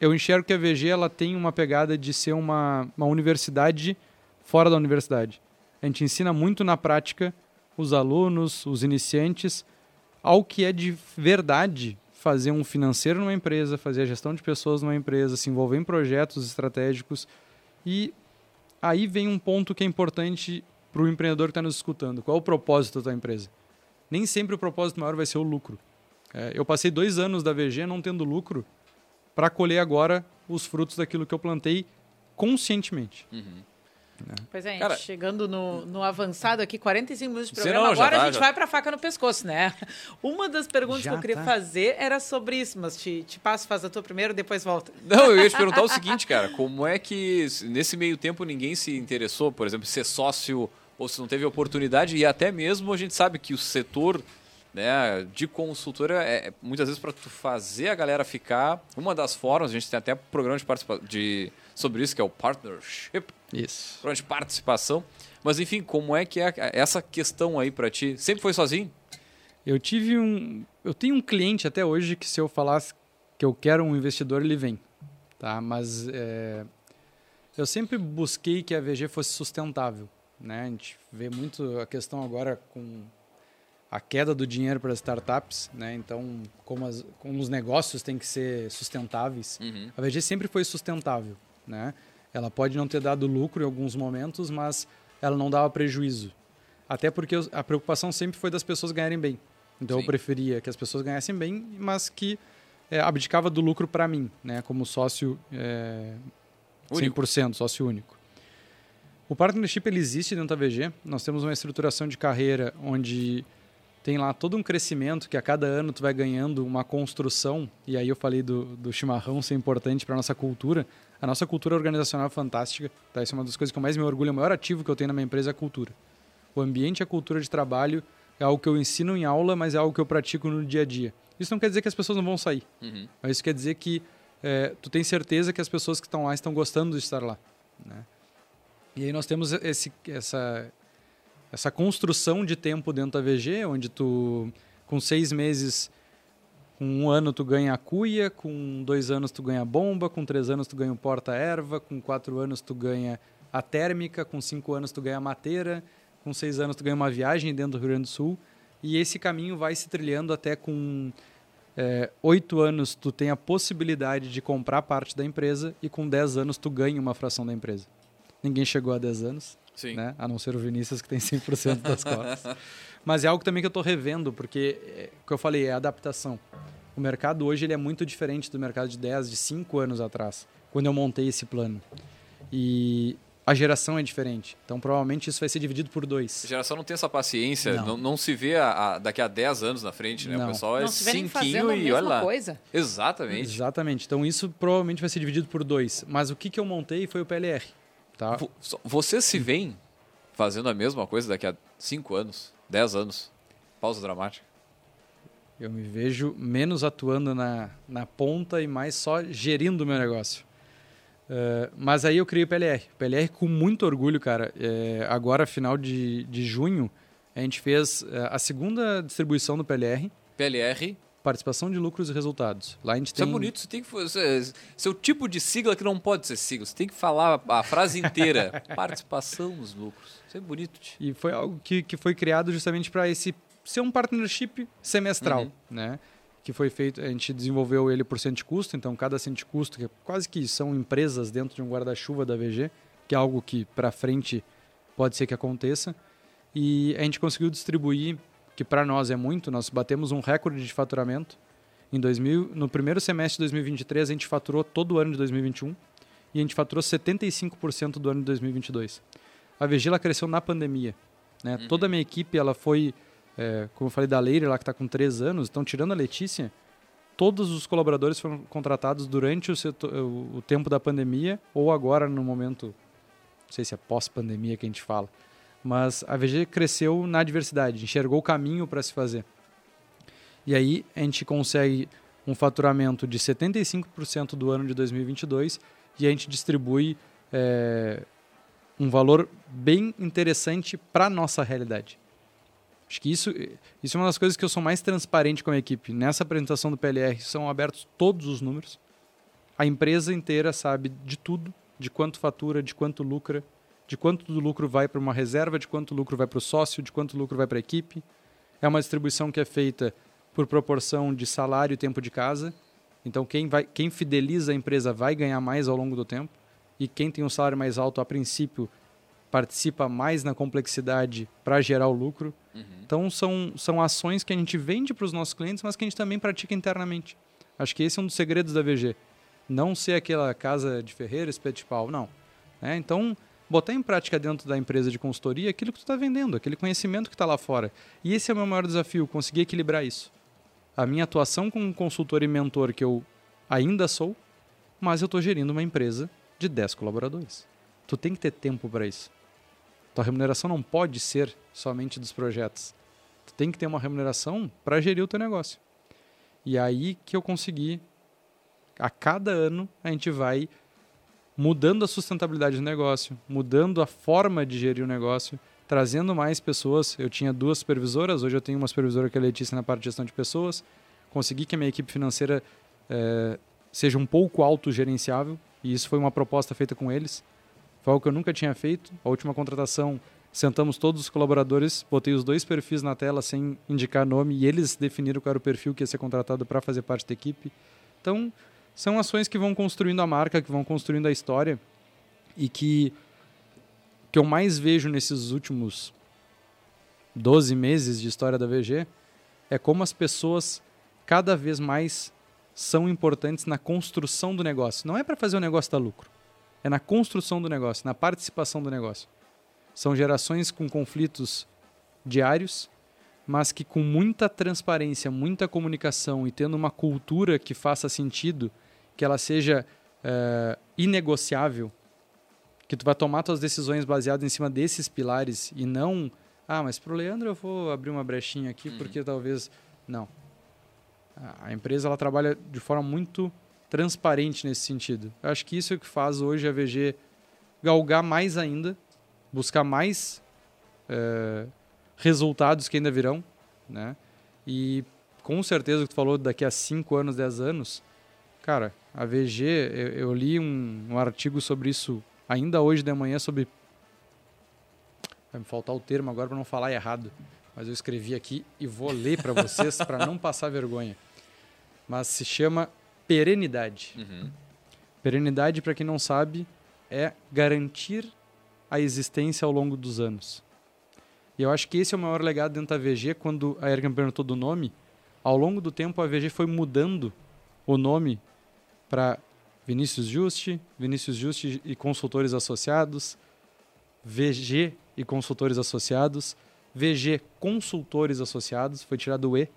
eu enxergo que a VG ela tem uma pegada de ser uma, uma universidade fora da universidade. A gente ensina muito na prática os alunos, os iniciantes, ao que é de verdade fazer um financeiro numa empresa, fazer a gestão de pessoas numa empresa, se envolver em projetos estratégicos. E aí vem um ponto que é importante para o empreendedor que está nos escutando. Qual é o propósito da tua empresa? Nem sempre o propósito maior vai ser o lucro. É, eu passei dois anos da VG não tendo lucro para colher agora os frutos daquilo que eu plantei conscientemente. Uhum. Né? Pois é, Cara, chegando no, no, avançado aqui, 45 minutos de programa, não, agora tá, a gente já. vai para a faca no pescoço, né? *laughs* Uma das perguntas já que eu queria tá. fazer era sobre isso, mas te, te passo, faz a tua primeiro, depois volta. Não, eu ia te perguntar o *laughs* seguinte, cara, como é que nesse meio tempo ninguém se interessou, por exemplo, ser sócio ou se não teve oportunidade, e até mesmo a gente sabe que o setor né, de consultora é muitas vezes para tu fazer a galera ficar. Uma das formas, a gente tem até programa de, participa de sobre isso que é o partnership, isso. Programa de participação. Mas enfim, como é que é essa questão aí para ti? Sempre foi sozinho? Eu tive um, eu tenho um cliente até hoje que se eu falasse que eu quero um investidor ele vem, tá? Mas é, eu sempre busquei que a VG fosse sustentável, né? A gente vê muito a questão agora com a queda do dinheiro para as startups, né? Então, como, as, como os negócios têm que ser sustentáveis, uhum. a VG sempre foi sustentável, né? Ela pode não ter dado lucro em alguns momentos, mas ela não dava prejuízo. Até porque a preocupação sempre foi das pessoas ganharem bem. Então Sim. eu preferia que as pessoas ganhassem bem, mas que é, abdicava do lucro para mim, né? Como sócio é, 100%, sócio único. O partnership ele existe dentro da VG. Nós temos uma estruturação de carreira onde tem lá todo um crescimento que a cada ano tu vai ganhando uma construção. E aí eu falei do, do chimarrão ser importante para nossa cultura. A nossa cultura organizacional é fantástica. Tá? Isso é uma das coisas que eu mais me orgulho. O maior ativo que eu tenho na minha empresa é a cultura. O ambiente e a cultura de trabalho é algo que eu ensino em aula, mas é algo que eu pratico no dia a dia. Isso não quer dizer que as pessoas não vão sair. Uhum. Mas isso quer dizer que é, tu tem certeza que as pessoas que estão lá estão gostando de estar lá. Né? E aí nós temos esse, essa, essa construção de tempo dentro da VG, onde tu, com seis meses, Com um ano tu ganha a cuia, com dois anos tu ganha a bomba, com três anos tu ganha o porta-erva, com quatro anos tu ganha a térmica, com cinco anos tu ganha a mateira, com seis anos tu ganha uma viagem dentro do Rio Grande do Sul. E esse caminho vai se trilhando até com é, oito anos tu tem a possibilidade de comprar parte da empresa e com dez anos tu ganha uma fração da empresa. Ninguém chegou a 10 anos, Sim. né? a não ser o Vinícius que tem 100% das cotas. *laughs* Mas é algo também que eu estou revendo, porque, é, o que eu falei, é adaptação. O mercado hoje ele é muito diferente do mercado de 10, de 5 anos atrás, quando eu montei esse plano. E a geração é diferente. Então, provavelmente, isso vai ser dividido por dois. A geração não tem essa paciência, não, Não. não, se vê a, a- daqui a 10 anos na frente, né? O Não. pessoal é Não se vê nem cinquinho e olha lá. coisa. Exatamente. Exatamente. Então, isso provavelmente vai ser dividido por dois. Mas o que, que eu montei foi o PLR. Tá? Vocês se veem fazendo a mesma coisa daqui a 5 anos, 10 anos? Pausa dramática. Eu me vejo menos atuando na, na ponta e mais só gerindo o meu negócio. Eh, mas aí eu criei o PLR. PLR com muito orgulho, cara. Eh, agora, final de, de junho, a gente fez eh, a segunda distribuição do PLR, PLR. Participação de lucros e resultados. Lá a gente Isso tem... é bonito, você tem que fazer. Seu tipo de sigla que não pode ser sigla. Você tem que falar a frase inteira. *laughs* Participação nos lucros. Isso é bonito, tio. E foi algo que, que foi criado justamente para esse ser um partnership semestral, Uhum. né? Que foi feito, a gente desenvolveu ele por cento de custo, então cada cento de custo, que é quase que são empresas dentro de um guarda-chuva da VG, que é algo que para frente pode ser que aconteça. E a gente conseguiu distribuir, que para nós é muito, nós batemos um recorde de faturamento. Em 2000, no primeiro semestre de 2023, a gente faturou todo o ano de 2021 e a gente faturou 75% do ano de 2022. A VG ela cresceu na pandemia. Né? Toda a minha equipe ela foi, é, como eu falei da Leire, lá que está com três anos, então tirando a Letícia, todos os colaboradores foram contratados durante o, setor- o tempo da pandemia ou agora no momento, não sei se é pós-pandemia que a gente fala, mas a VG cresceu na diversidade, enxergou o caminho para se fazer. E aí a gente consegue um faturamento de 75% do ano de 2022 e a gente distribui é, um valor bem interessante para a nossa realidade. Acho que isso, isso é uma das coisas que eu sou mais transparente com a equipe. Nessa apresentação do PLR são abertos todos os números. A empresa inteira sabe de tudo, de quanto fatura, de quanto lucra, de quanto do lucro vai para uma reserva, de quanto lucro vai para o sócio, de quanto lucro vai para a equipe. É uma distribuição que é feita por proporção de salário e tempo de casa. Então quem, vai, quem fideliza a empresa vai ganhar mais ao longo do tempo. E quem tem um salário mais alto, a princípio, participa mais na complexidade para gerar o lucro. Então são, são ações que a gente vende para os nossos clientes, mas que a gente também pratica internamente. Acho que esse é um dos segredos da VG. Não ser aquela casa de ferreiro, espeto de pau, não. É, então, botar em prática dentro da empresa de consultoria aquilo que tu está vendendo, aquele conhecimento que está lá fora. E esse é o meu maior desafio, conseguir equilibrar isso. A minha atuação como consultor e mentor, que eu ainda sou, mas eu estou gerindo uma empresa de 10 colaboradores. Tu tem que ter tempo para isso. Tua remuneração não pode ser somente dos projetos. Tu tem que ter uma remuneração para gerir o teu negócio. E aí que eu consegui, a cada ano, a gente vai mudando a sustentabilidade do negócio, mudando a forma de gerir o negócio, trazendo mais pessoas. Eu tinha duas supervisoras, hoje eu tenho uma supervisora que é a Letícia na parte de gestão de pessoas. Consegui que a minha equipe financeira eh, seja um pouco autogerenciável, e isso foi uma proposta feita com eles. Foi algo que eu nunca tinha feito. A última contratação, sentamos todos os colaboradores, botei os dois perfis na tela sem indicar nome e eles definiram qual era o perfil que ia ser contratado para fazer parte da equipe. Então, são ações que vão construindo a marca, que vão construindo a história e que que eu mais vejo nesses últimos 12 meses de história da VG é como as pessoas cada vez mais são importantes na construção do negócio. Não é para fazer o negócio dar lucro, é na construção do negócio, na participação do negócio. São gerações com conflitos diários, mas que com muita transparência, muita comunicação e tendo uma cultura que faça sentido, que ela seja eh, inegociável, que tu vai tomar tuas decisões baseadas em cima desses pilares e não, ah, mas pro Leandro eu vou abrir uma brechinha aqui porque talvez não. A- empresa ela trabalha de forma muito transparente nesse sentido. Eu acho que isso é o que faz hoje a VG galgar mais ainda, buscar mais eh, resultados que ainda virão, né? E com certeza o que tu falou daqui a 5 anos, 10 anos, cara, a VG, eu, eu li um, um, artigo sobre isso ainda hoje de manhã sobre vai me faltar o termo agora para não falar errado, mas eu escrevi aqui e vou ler para vocês para não *laughs* passar vergonha. Mas se chama perenidade. Uhum. Perenidade, para quem não sabe, é garantir a existência ao longo dos anos. E eu acho que esse é o maior legado dentro da VG, quando a me perguntou do nome. Ao longo do tempo, a VG foi mudando o nome para Vinícius Juste, Vinícius Juste e consultores associados, VG e consultores associados, VG consultores associados, foi tirado o E,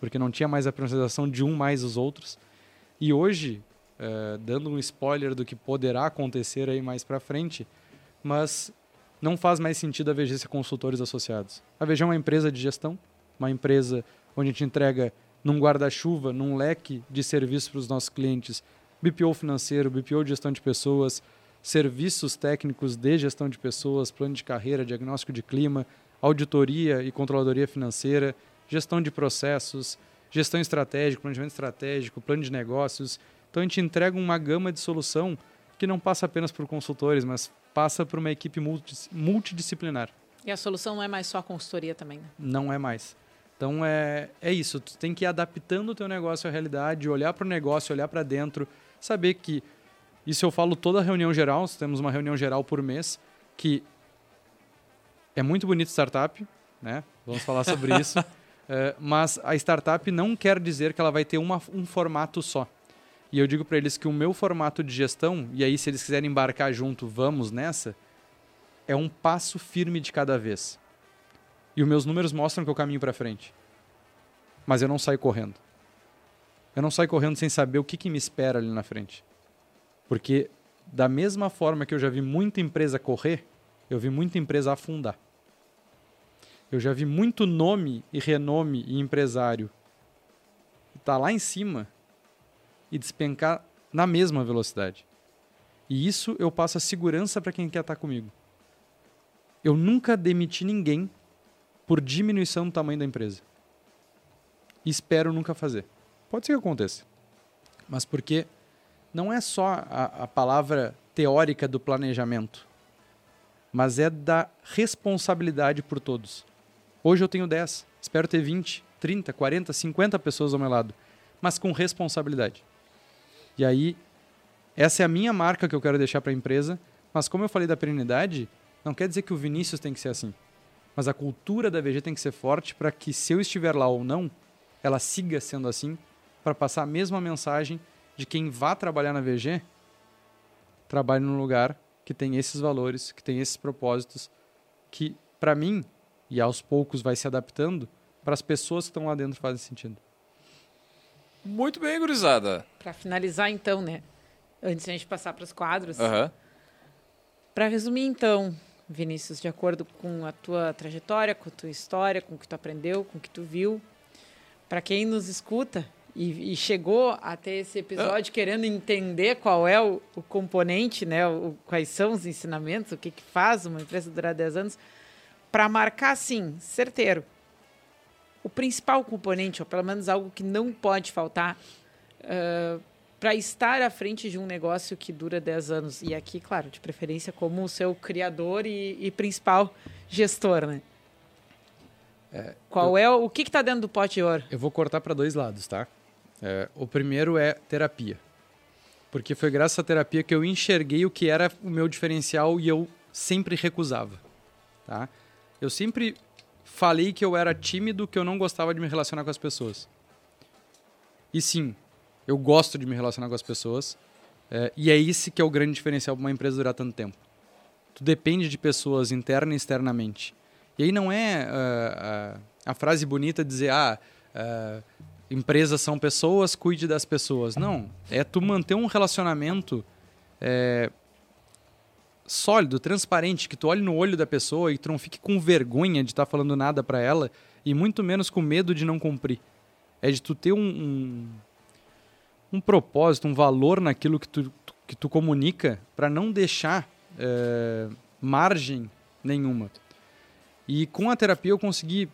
porque não tinha mais a pronunciação de um mais os outros. E hoje, é, dando um spoiler do que poderá acontecer aí mais para frente, mas não faz mais sentido a VG ser consultores associados. A VG é uma empresa de gestão, uma empresa onde a gente entrega num guarda-chuva, num leque de serviços para os nossos clientes, BPO financeiro, BPO de gestão de pessoas, serviços técnicos de gestão de pessoas, plano de carreira, diagnóstico de clima, auditoria e controladoria financeira, gestão de processos, gestão estratégica, planejamento estratégico, plano de negócios. Então a gente entrega uma gama de solução que não passa apenas por consultores, mas passa por uma equipe multidisciplinar. E a solução não é mais só consultoria também, né? Não é mais. Então é, é isso, tu tem que ir adaptando o teu negócio à realidade, olhar para o negócio, olhar para dentro, saber que isso eu falo toda reunião geral, temos uma reunião geral por mês, que é muito bonito startup, né? Vamos falar sobre isso. *laughs* É, mas a startup não quer dizer que ela vai ter uma, um formato só. E eu digo para eles que o meu formato de gestão, e aí se eles quiserem embarcar junto, vamos nessa, é um passo firme de cada vez. E os meus números mostram que eu caminho para frente. Mas eu não saio correndo. Eu não saio correndo sem saber o que, que me espera ali na frente. Porque da mesma forma que eu já vi muita empresa correr, eu vi muita empresa afundar. Eu já vi muito nome e renome e empresário estar tá lá em cima e despencar na mesma velocidade. E isso eu passo a segurança para quem quer estar tá comigo. Eu nunca demiti ninguém por diminuição do tamanho da empresa. E espero nunca fazer. Pode ser que aconteça. Mas porque não é só a, a palavra teórica do planejamento, mas é da responsabilidade por todos. Hoje eu tenho 10, espero ter 20, 30, 40, 50 pessoas ao meu lado, mas com responsabilidade. E aí, essa é a minha marca que eu quero deixar para a empresa, mas como eu falei da perenidade, não quer dizer que o Vinícius tem que ser assim. Mas a cultura da VG tem que ser forte para que, se eu estiver lá ou não, ela siga sendo assim, para passar a mesma mensagem de quem vá trabalhar na VG, trabalhe num lugar que tem esses valores, que tem esses propósitos, que, para mim, e aos poucos vai se adaptando, para as pessoas que estão lá dentro fazem sentido. Muito bem, gurizada. Para finalizar, então, né? Antes de a gente passar para os quadros. Uhum. Para resumir, então, Vinícius, de acordo com a tua trajetória, com a tua história, com o que tu aprendeu, com o que tu viu, para quem nos escuta e, e, chegou até esse episódio querendo entender qual é o, o componente, né, o, quais são os ensinamentos, o que, que faz uma empresa durar 10 anos, para marcar, sim, certeiro, o principal componente, ou pelo menos algo que não pode faltar, uh, para estar à frente de um negócio que dura 10 anos. E aqui, claro, de preferência como o seu criador e, e principal gestor, né? É, Qual eu, é o, o que está dentro do pote de ouro? Eu vou cortar para dois lados, tá? É, o primeiro é terapia. Porque foi graças à terapia que eu enxerguei o que era o meu diferencial e eu sempre recusava. Tá? Eu sempre falei que eu era tímido, que eu não gostava de me relacionar com as pessoas. E sim, eu gosto de me relacionar com as pessoas. É, e é esse que é o grande diferencial para uma empresa durar tanto tempo. Tu depende de pessoas interna e externamente. E aí não é uh, uh, a frase bonita dizer, ah, uh, empresas são pessoas, cuide das pessoas. Não, é tu manter um relacionamento é, sólido, transparente, que tu olhe no olho da pessoa e tu não fique com vergonha de estar tá falando nada para ela e muito menos com medo de não cumprir. É de tu ter um, um, um propósito, um valor naquilo que tu, que tu comunica para não deixar é, margem nenhuma. E com a terapia eu consegui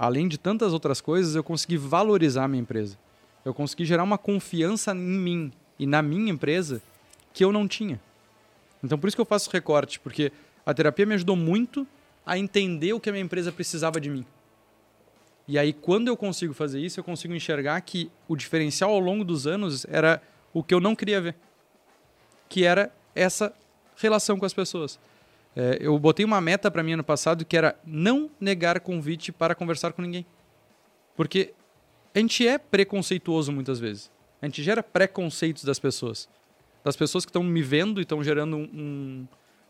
além de tantas outras coisas, eu consegui valorizar a minha empresa. Eu consegui gerar uma confiança em mim e na minha empresa que eu não tinha. Então, por isso que eu faço recorte, porque a terapia me ajudou muito a entender o que a minha empresa precisava de mim. E aí, quando eu consigo fazer isso, eu consigo enxergar que o diferencial ao longo dos anos era o que eu não queria ver, que era essa relação com as pessoas. É, eu botei uma meta para mim ano passado que era não negar convite para conversar com ninguém. Porque a gente é preconceituoso muitas vezes. A gente gera preconceitos das pessoas. Das pessoas que estão me vendo e estão gerando um, um,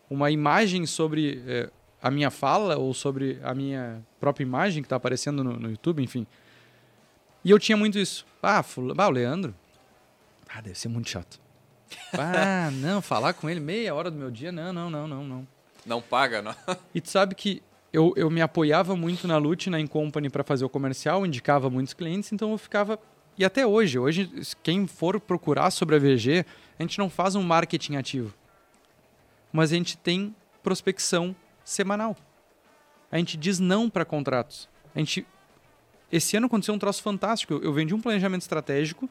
uma imagem sobre é, a minha fala ou sobre a minha própria imagem que está aparecendo no, no, YouTube, enfim. E eu tinha muito isso. Ah, fula, ah, o Leandro. Ah, deve ser muito chato. *laughs* Ah, não, falar com ele meia hora do meu dia, não, não, não, não, não. Não paga, não. *laughs* E tu sabe que eu, eu me apoiava muito na Lute, na Incompany para fazer o comercial, indicava muitos clientes, então eu ficava. E até hoje, hoje, quem for procurar sobre a VG, a gente não faz um marketing ativo. Mas a gente tem prospecção semanal. A gente diz não para contratos. A gente esse ano aconteceu um troço fantástico. Eu vendi um planejamento estratégico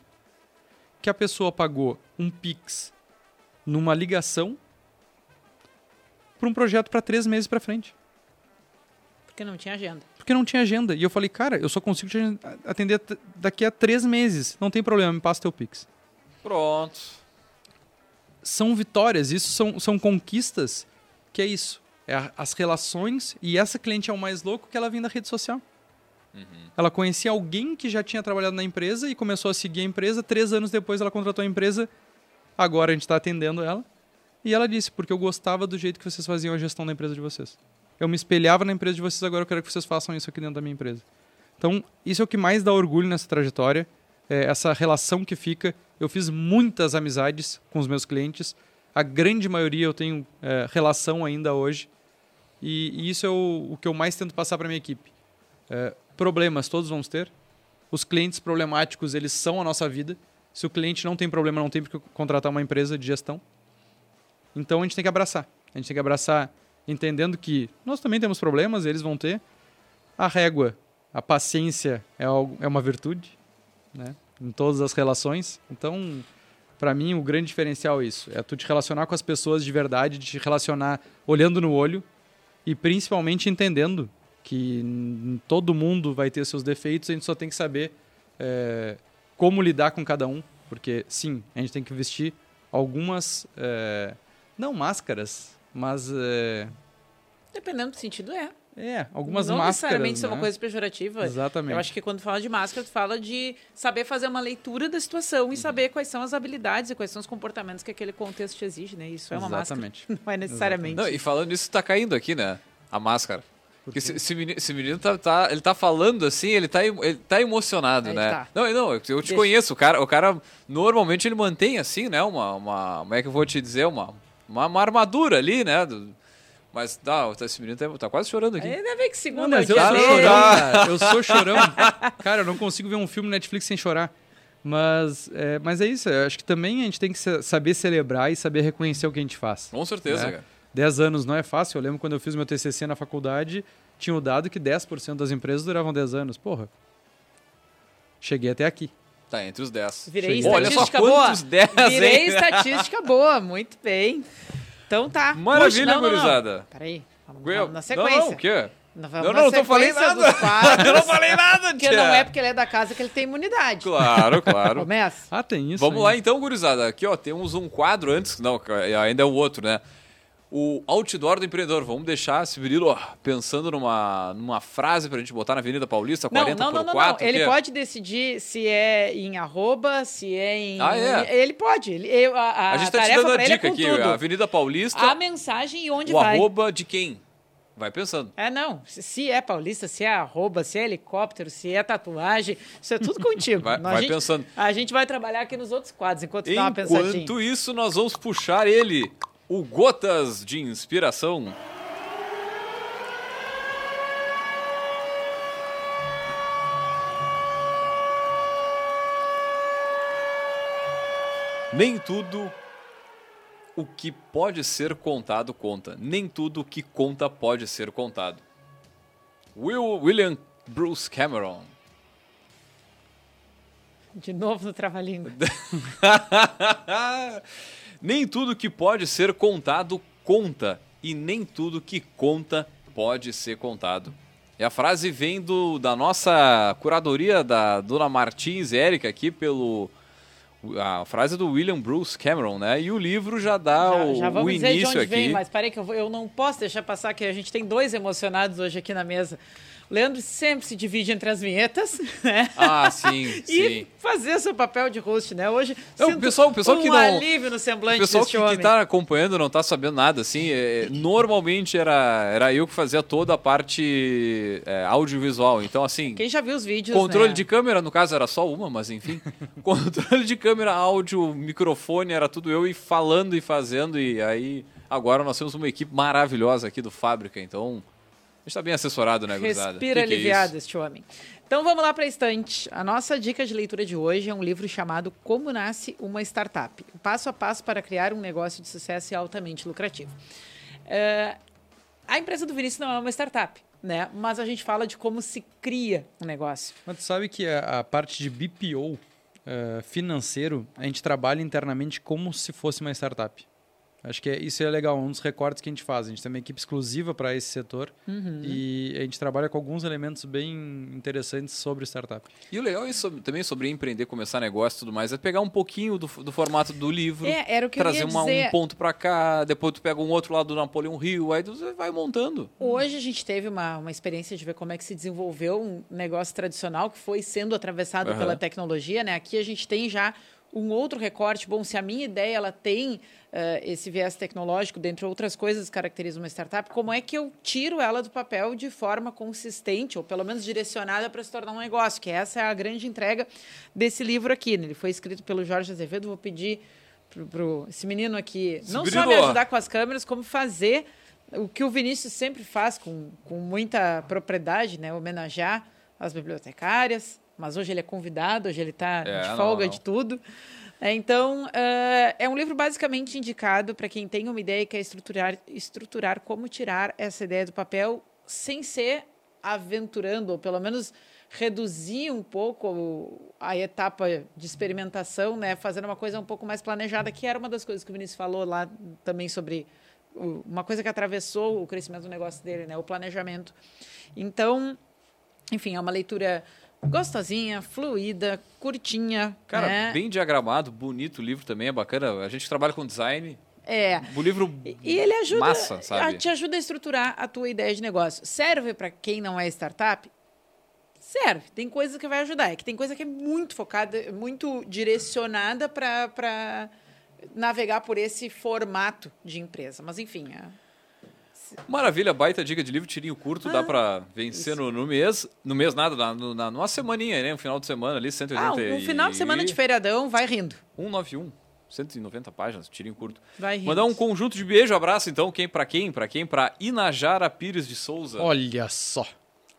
que a pessoa pagou um Pix numa ligação para um projeto para três meses para frente. Porque não tinha agenda. Porque não tinha agenda. E eu falei, cara, eu só consigo te atender daqui a três meses. Não tem problema, me passa teu Pix. Pronto. São vitórias, isso são, são conquistas que é isso. É as relações, e essa cliente é o mais louco que ela vem da rede social. Uhum. Ela conhecia alguém que já tinha trabalhado na empresa e começou a seguir a empresa. Três anos depois ela contratou a empresa. Agora a gente está atendendo ela. E ela disse, porque eu gostava do jeito que vocês faziam a gestão da empresa de vocês. Eu me espelhava na empresa de vocês, agora eu quero que vocês façam isso aqui dentro da minha empresa. Então, isso é o que mais dá orgulho nessa trajetória, é essa relação que fica. Eu fiz muitas amizades com os meus clientes, a grande maioria eu tenho é, relação ainda hoje, e, e isso é o, o, que eu mais tento passar para minha equipe. É, problemas todos vamos ter, os clientes problemáticos eles são a nossa vida. Se o cliente não tem problema, não tem porque contratar uma empresa de gestão. Então a gente tem que abraçar. A gente tem que abraçar entendendo que nós também temos problemas, eles vão ter. A régua, a paciência é, algo, é uma virtude, né? Em todas as relações. Então, para mim, o grande diferencial é isso. É tu te relacionar com as pessoas de verdade, de te relacionar olhando no olho e principalmente entendendo que todo mundo vai ter seus defeitos, a gente só tem que saber é, como lidar com cada um. Porque, sim, a gente tem que vestir algumas... É, não máscaras, mas. É... Dependendo do sentido, é. É, algumas não máscaras. Não necessariamente né? ser uma coisa pejorativa. Exatamente. Eu acho que quando fala de máscara, tu fala de saber fazer uma leitura da situação e uhum. saber quais são as habilidades e quais são os comportamentos que aquele contexto te exige, né? Isso é uma Exatamente. máscara. *laughs* Não é necessariamente. Não, e falando nisso, tá caindo aqui, né? A máscara. Porque esse, menino, esse menino tá, tá, ele tá falando assim, ele tá, ele tá emocionado, né? Tá. Não, não, eu te Deixa. conheço. O cara, o cara normalmente ele mantém assim, né? Uma, uma. Como é que eu vou te dizer? Uma uma, uma armadura ali, né? Do, mas tá, esse menino tá, tá, quase chorando aqui. Ainda bem que segunda não, mas eu sou chorão, Eu sou chorão. Cara, eu não consigo ver um filme Netflix sem chorar. Mas é, mas é isso, eu acho que também a gente tem que saber celebrar e saber reconhecer o que a gente faz. Com certeza, né? cara. Dez anos não é fácil. Eu lembro quando eu fiz meu TCC na faculdade, tinha o dado que 10% das empresas duravam 10 anos. Porra, cheguei até aqui. Tá entre os 10. Virei Chegou. estatística Olha só boa. 10, Virei hein? *laughs* estatística boa, muito bem. Então tá. Maravilha, Puxa, não, gurizada. Não, não. Peraí, vamos, vamos na sequência. Não, não, o quê? Não, não, não, não falei nada. *laughs* Quadros, eu não falei nada, Porque não é porque ele é da casa que ele tem imunidade. Claro, *laughs* claro. Começa. Ah, tem isso. Vamos aí. lá então, gurizada. Aqui, ó, temos um quadro antes. Não, ainda é o outro, né? O outdoor do empreendedor. Vamos deixar esse Virilo pensando numa, numa frase para a gente botar na Avenida Paulista, 40 não, não, por não, 4. Não, Ele pode decidir se é em arroba, se é em... Ah, é? Ele pode. Ele, a, a, a gente está te dando a é dica é aqui. Tudo. Avenida Paulista... A mensagem e onde o vai. O arroba de quem? Vai pensando. É, não. Se é paulista, se é arroba, se é helicóptero, se é tatuagem, isso é tudo contigo. *laughs* vai, vai gente, pensando. A gente vai trabalhar aqui nos outros quadros, enquanto, enquanto dá uma pensadinha. Enquanto isso, nós vamos puxar ele, o Gotas de Inspiração. Nem tudo o que pode ser contado conta. Nem tudo o que conta pode ser contado. Will, William Bruce Cameron. De novo no trava-língua. *laughs* nem tudo que pode ser contado conta, e nem tudo que conta pode ser contado. E a frase vem do, da nossa curadoria da Dona Martins Érica aqui pelo a frase do William Bruce Cameron, né? E o livro já dá já, o, já vamos o dizer início de onde aqui. vem, mas peraí que eu, eu não posso deixar passar que a gente tem dois emocionados hoje aqui na mesa. Leandro sempre se divide entre as vinhetas, *laughs* né? Ah, sim, *laughs* e sim. fazer seu papel de host, né? Hoje Não, o pessoal- o pessoal um que não- alívio no O semblante pessoal deste que, homem. que tá acompanhando não tá sabendo nada, assim, é, normalmente era, era eu que fazia toda a parte é, audiovisual, então assim, Quem já viu os vídeos, controle né? de câmera, no caso era só uma, mas enfim, *laughs* controle de câmera, áudio, microfone, era tudo eu e falando e fazendo, e aí agora nós temos uma equipe maravilhosa aqui do Fábrica, então a gente tá bem assessorado, né, gurizada? Respira Que que é aliviado isso? este homem. Então vamos lá para a estante. A nossa dica de leitura de hoje é um livro chamado Como Nasce uma Startup. Passo a passo para criar um negócio de sucesso e altamente lucrativo. É, a empresa do Vinícius não é uma startup, né? Mas a gente fala de como se cria um negócio. Mas tu sabe que a, a parte de BPO eh, financeiro, a gente trabalha internamente como se fosse uma startup. Acho que é- isso é legal, um dos recortes que a gente faz. A gente tem uma equipe exclusiva para esse setor Uhum. e a gente trabalha com alguns elementos bem interessantes sobre startup. E o legal é sobre- também sobre empreender, começar negócio e tudo mais, é pegar um pouquinho do, do formato do livro, É, era o que eu trazer ia uma- dizer. um ponto pra cá, depois tu pega um outro lado do Napoleão Rio, aí tu vai montando. Hoje a gente teve uma, uma experiência de ver como é que se desenvolveu um negócio tradicional que foi sendo atravessado Aham. pela tecnologia, né? Aqui a gente tem já um outro recorte. Bom, se a minha ideia ela tem esse viés tecnológico, dentre outras coisas que caracterizam uma startup, como é que eu tiro ela do papel de forma consistente, ou pelo menos direcionada para se tornar um negócio? Que essa é a grande entrega desse livro aqui. né? Ele foi escrito pelo Jorge Azevedo. Vou pedir para esse menino aqui não só me ajudar com as câmeras, como fazer o que o Vinícius sempre faz com, com muita propriedade, né? Homenagear as bibliotecárias. Mas hoje ele é convidado, hoje ele está É, de não, folga não. de tudo. É, então, eh, é um livro basicamente indicado para quem tem uma ideia e quer estruturar, estruturar como tirar essa ideia do papel sem ser aventurando, ou pelo menos reduzir um pouco a etapa de experimentação, né? fazendo uma coisa um pouco mais planejada, que era uma das coisas que o Vinícius falou lá também sobre uma coisa que atravessou o crescimento do negócio dele, né? o planejamento. Então, enfim, é uma leitura gostosinha, fluida, curtinha. Cara, né? bem diagramado, bonito o livro também, é bacana. A gente trabalha com design. É. O livro E ele ajuda, massa, sabe? te ajuda a estruturar a tua ideia de negócio. Serve para quem não é startup? Serve. Tem coisa que vai ajudar. É que tem coisa que é muito focada, muito direcionada para navegar por esse formato de empresa. Mas, enfim, é- Maravilha, baita dica de livro, tirinho curto, Ah, dá pra vencer no, no mês. No mês nada, na, na, numa semaninha, né? Um final de semana ali, 180 ah, um final de semana de feriadão, vai rindo. 191. 190 páginas, tirinho curto. Vai rindo. Mandar um conjunto de beijo, abraço, então, quem pra quem? Pra quem? Pra Inajara Pires de Souza, Olha só.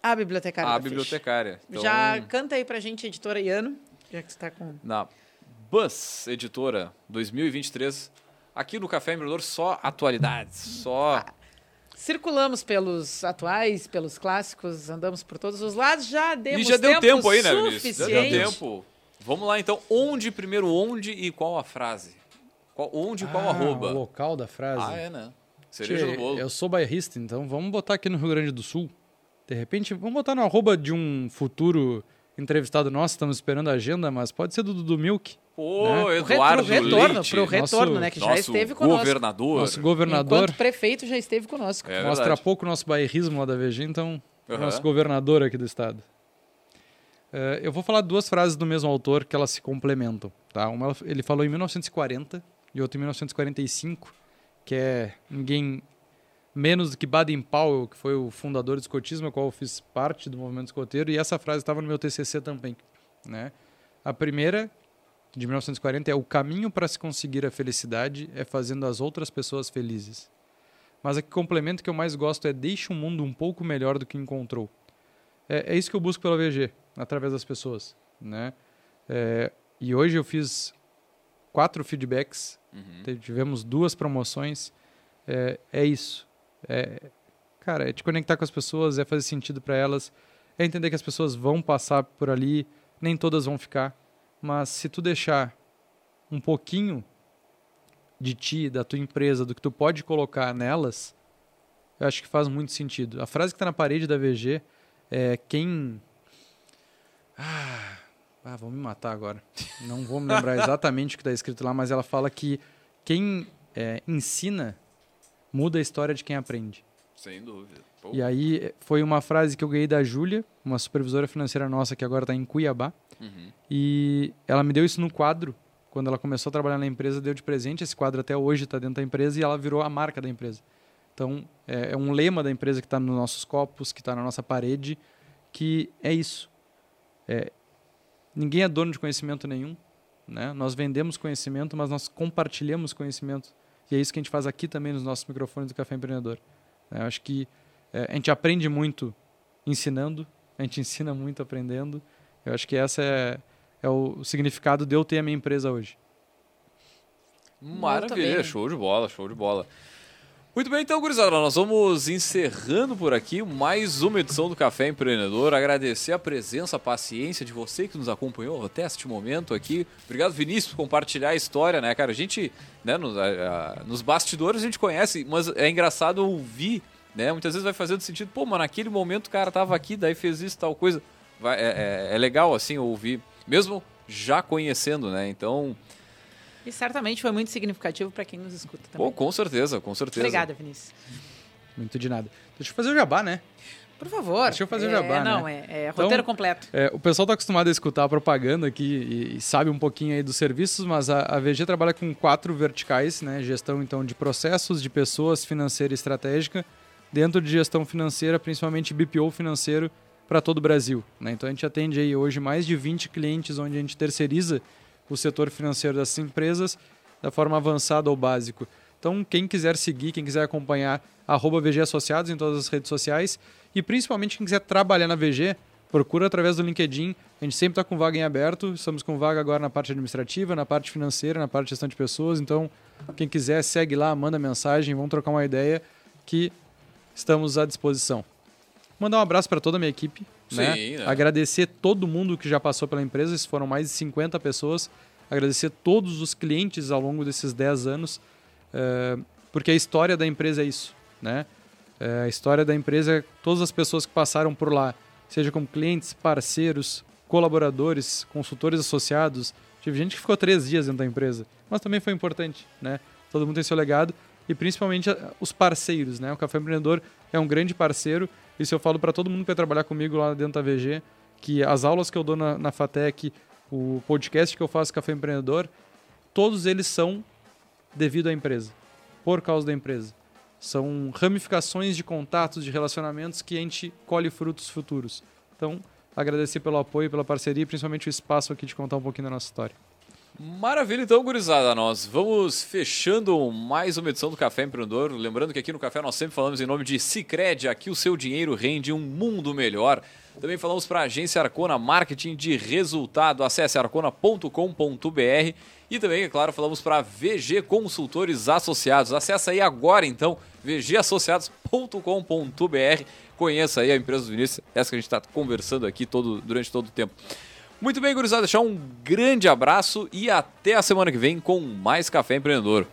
A bibliotecária. a bibliotecária. Então, Já canta aí pra gente, editora Iano, já que você tá com... Na Buzz Editora 2023, aqui no Café Empreendedor, só atualidades, só... Circulamos pelos atuais, pelos clássicos, andamos por todos os lados, já demos E já deu tempo aí, né. Vinícius? Já deu tempo. Vamos lá, então. Onde, primeiro, onde e qual a frase? Qual, onde e qual Ah, arroba? O local da frase. Ah, é, né? Cereja Tchê, no bolo. Eu sou bairrista, então vamos botar aqui no Rio Grande do Sul. De repente, vamos botar no arroba de um futuro entrevistado nosso. Estamos esperando a agenda, mas pode ser do Dudu Milk. Pô, né? Eduardo pro retorno, Leite, pro retorno, nosso- né? Que já esteve conosco. governador. Nosso governador. Enquanto prefeito já esteve conosco. É Mostra verdade. pouco o nosso bairrismo lá da VG, então, Aham. nosso governador aqui do estado. Eh, eu vou falar duas frases do mesmo autor que elas se complementam. Tá? Uma ele falou em 1940 e outra em 1945, que é ninguém menos do que Baden-Powell, que foi o fundador do escotismo, a qual eu fiz parte do movimento escoteiro, e essa frase estava no meu TCC também. Né? A primeira, de 1940, é o caminho para se conseguir a felicidade é fazendo as outras pessoas felizes. Mas a que complemento que eu mais gosto é deixe o mundo um pouco melhor do que encontrou. É, é isso que eu busco pela VG, através das pessoas. Né? É, e hoje eu fiz quatro feedbacks, Uhum. tivemos duas promoções. É, é isso. É, cara, é te conectar com as pessoas, é fazer sentido para elas. é entender que as pessoas vão passar por ali, nem todas vão ficar, mas se tu deixar um pouquinho de ti, da tua empresa, do que tu pode colocar nelas, eu acho que faz muito sentido. A frase que está na parede da VG é quem. Ah, ah, vão me matar agora. Não vou me lembrar *laughs* exatamente o que está escrito lá, mas ela fala que quem é, ensina muda a história de quem aprende. Sem dúvida. Pô. E aí foi uma frase que eu ganhei da Júlia, uma supervisora financeira nossa que agora está em Cuiabá. Uhum. E ela me deu isso no quadro. Quando ela começou a trabalhar na empresa, deu de presente. Esse quadro até hoje está dentro da empresa e ela virou a marca da empresa. Então, é, é um lema da empresa que está nos nossos copos, que está na nossa parede, que é isso. É, ninguém é dono de conhecimento nenhum. Né? Nós vendemos conhecimento, mas nós compartilhamos conhecimento. E é isso que a gente faz aqui também nos nossos microfones do Café Empreendedor. Eu acho que é, a gente aprende muito ensinando, a gente ensina muito aprendendo. Eu acho que essa é, é o significado de eu ter a minha empresa hoje. Maravilha, show de bola, show de bola. Muito bem, então, gurizada, nós vamos encerrando por aqui mais uma edição do Café Empreendedor. Agradecer a presença, a paciência de você que nos acompanhou até este momento aqui. Obrigado, Vinícius, por compartilhar a história, né, cara? A gente, né, nos, a, a, nos bastidores a gente conhece, mas é engraçado ouvir, né? Muitas vezes vai fazendo sentido, pô, mas naquele momento o cara tava aqui, daí fez isso, tal coisa. Vai, é, é, é legal, assim, ouvir, mesmo já conhecendo, né? Então, e certamente foi muito significativo para quem nos escuta também. Pô, com certeza, com certeza. Obrigada, Vinícius. Muito de nada. Deixa eu fazer o jabá, né? Por favor. Deixa eu fazer é, o jabá, não, né? é, é roteiro então, completo. É, o pessoal está acostumado a escutar a propaganda aqui e, e, sabe um pouquinho aí dos serviços, mas a, a, VG trabalha com quatro verticais, né? Gestão, então, de processos, de pessoas, financeira e estratégica. Dentro de gestão financeira, principalmente BPO financeiro para todo o Brasil. Né? Então, a gente atende aí hoje mais de 20 clientes onde a gente terceiriza o setor financeiro dessas empresas da forma avançada ou básico. Então, quem quiser seguir, quem quiser acompanhar, arroba VG Associados em todas as redes sociais e principalmente quem quiser trabalhar na VG, procura através do LinkedIn. A gente sempre está com vaga em aberto, estamos com vaga agora na parte administrativa, na parte financeira, na parte de gestão de pessoas. Então, quem quiser, segue lá, manda mensagem, vamos trocar uma ideia que estamos à disposição. Mandar um abraço para toda a minha equipe. Sim, né? né? Agradecer todo mundo que já passou pela empresa, foram mais de 50 pessoas agradecer todos os clientes ao longo desses 10 anos, é, porque a história da empresa é isso, né? É, a história da empresa é todas as pessoas que passaram por lá, seja como clientes, parceiros, colaboradores, consultores associados. Tive gente que ficou três dias dentro da empresa, mas também foi importante, né? Todo mundo tem seu legado e principalmente os parceiros, né? O Café Empreendedor é um grande parceiro. Isso eu falo para todo mundo que vai trabalhar comigo lá dentro da VG, que as aulas que eu dou na, na FATEC o podcast que eu faço Café Empreendedor, todos eles são devido à empresa, por causa da empresa. São ramificações de contatos, de relacionamentos que a gente colhe frutos futuros. Então, agradecer pelo apoio, pela parceria e principalmente o espaço aqui de contar um pouquinho da nossa história. Maravilha, então, gurizada. Nós vamos fechando mais uma edição do Café Empreendedor. Lembrando que aqui no Café nós sempre falamos em nome de Cicred, aqui o seu dinheiro rende um mundo melhor. Também falamos para a agência Arcona Marketing de Resultado. Acesse arcona.com.br e também, é claro, falamos para VG Consultores Associados. Acesse aí agora então, vgassociados.com.br. Conheça aí a empresa do Vinícius, essa que a gente está conversando aqui todo, durante todo o tempo. Muito bem, gurizada, deixar um grande abraço e até a semana que vem com mais Café Empreendedor.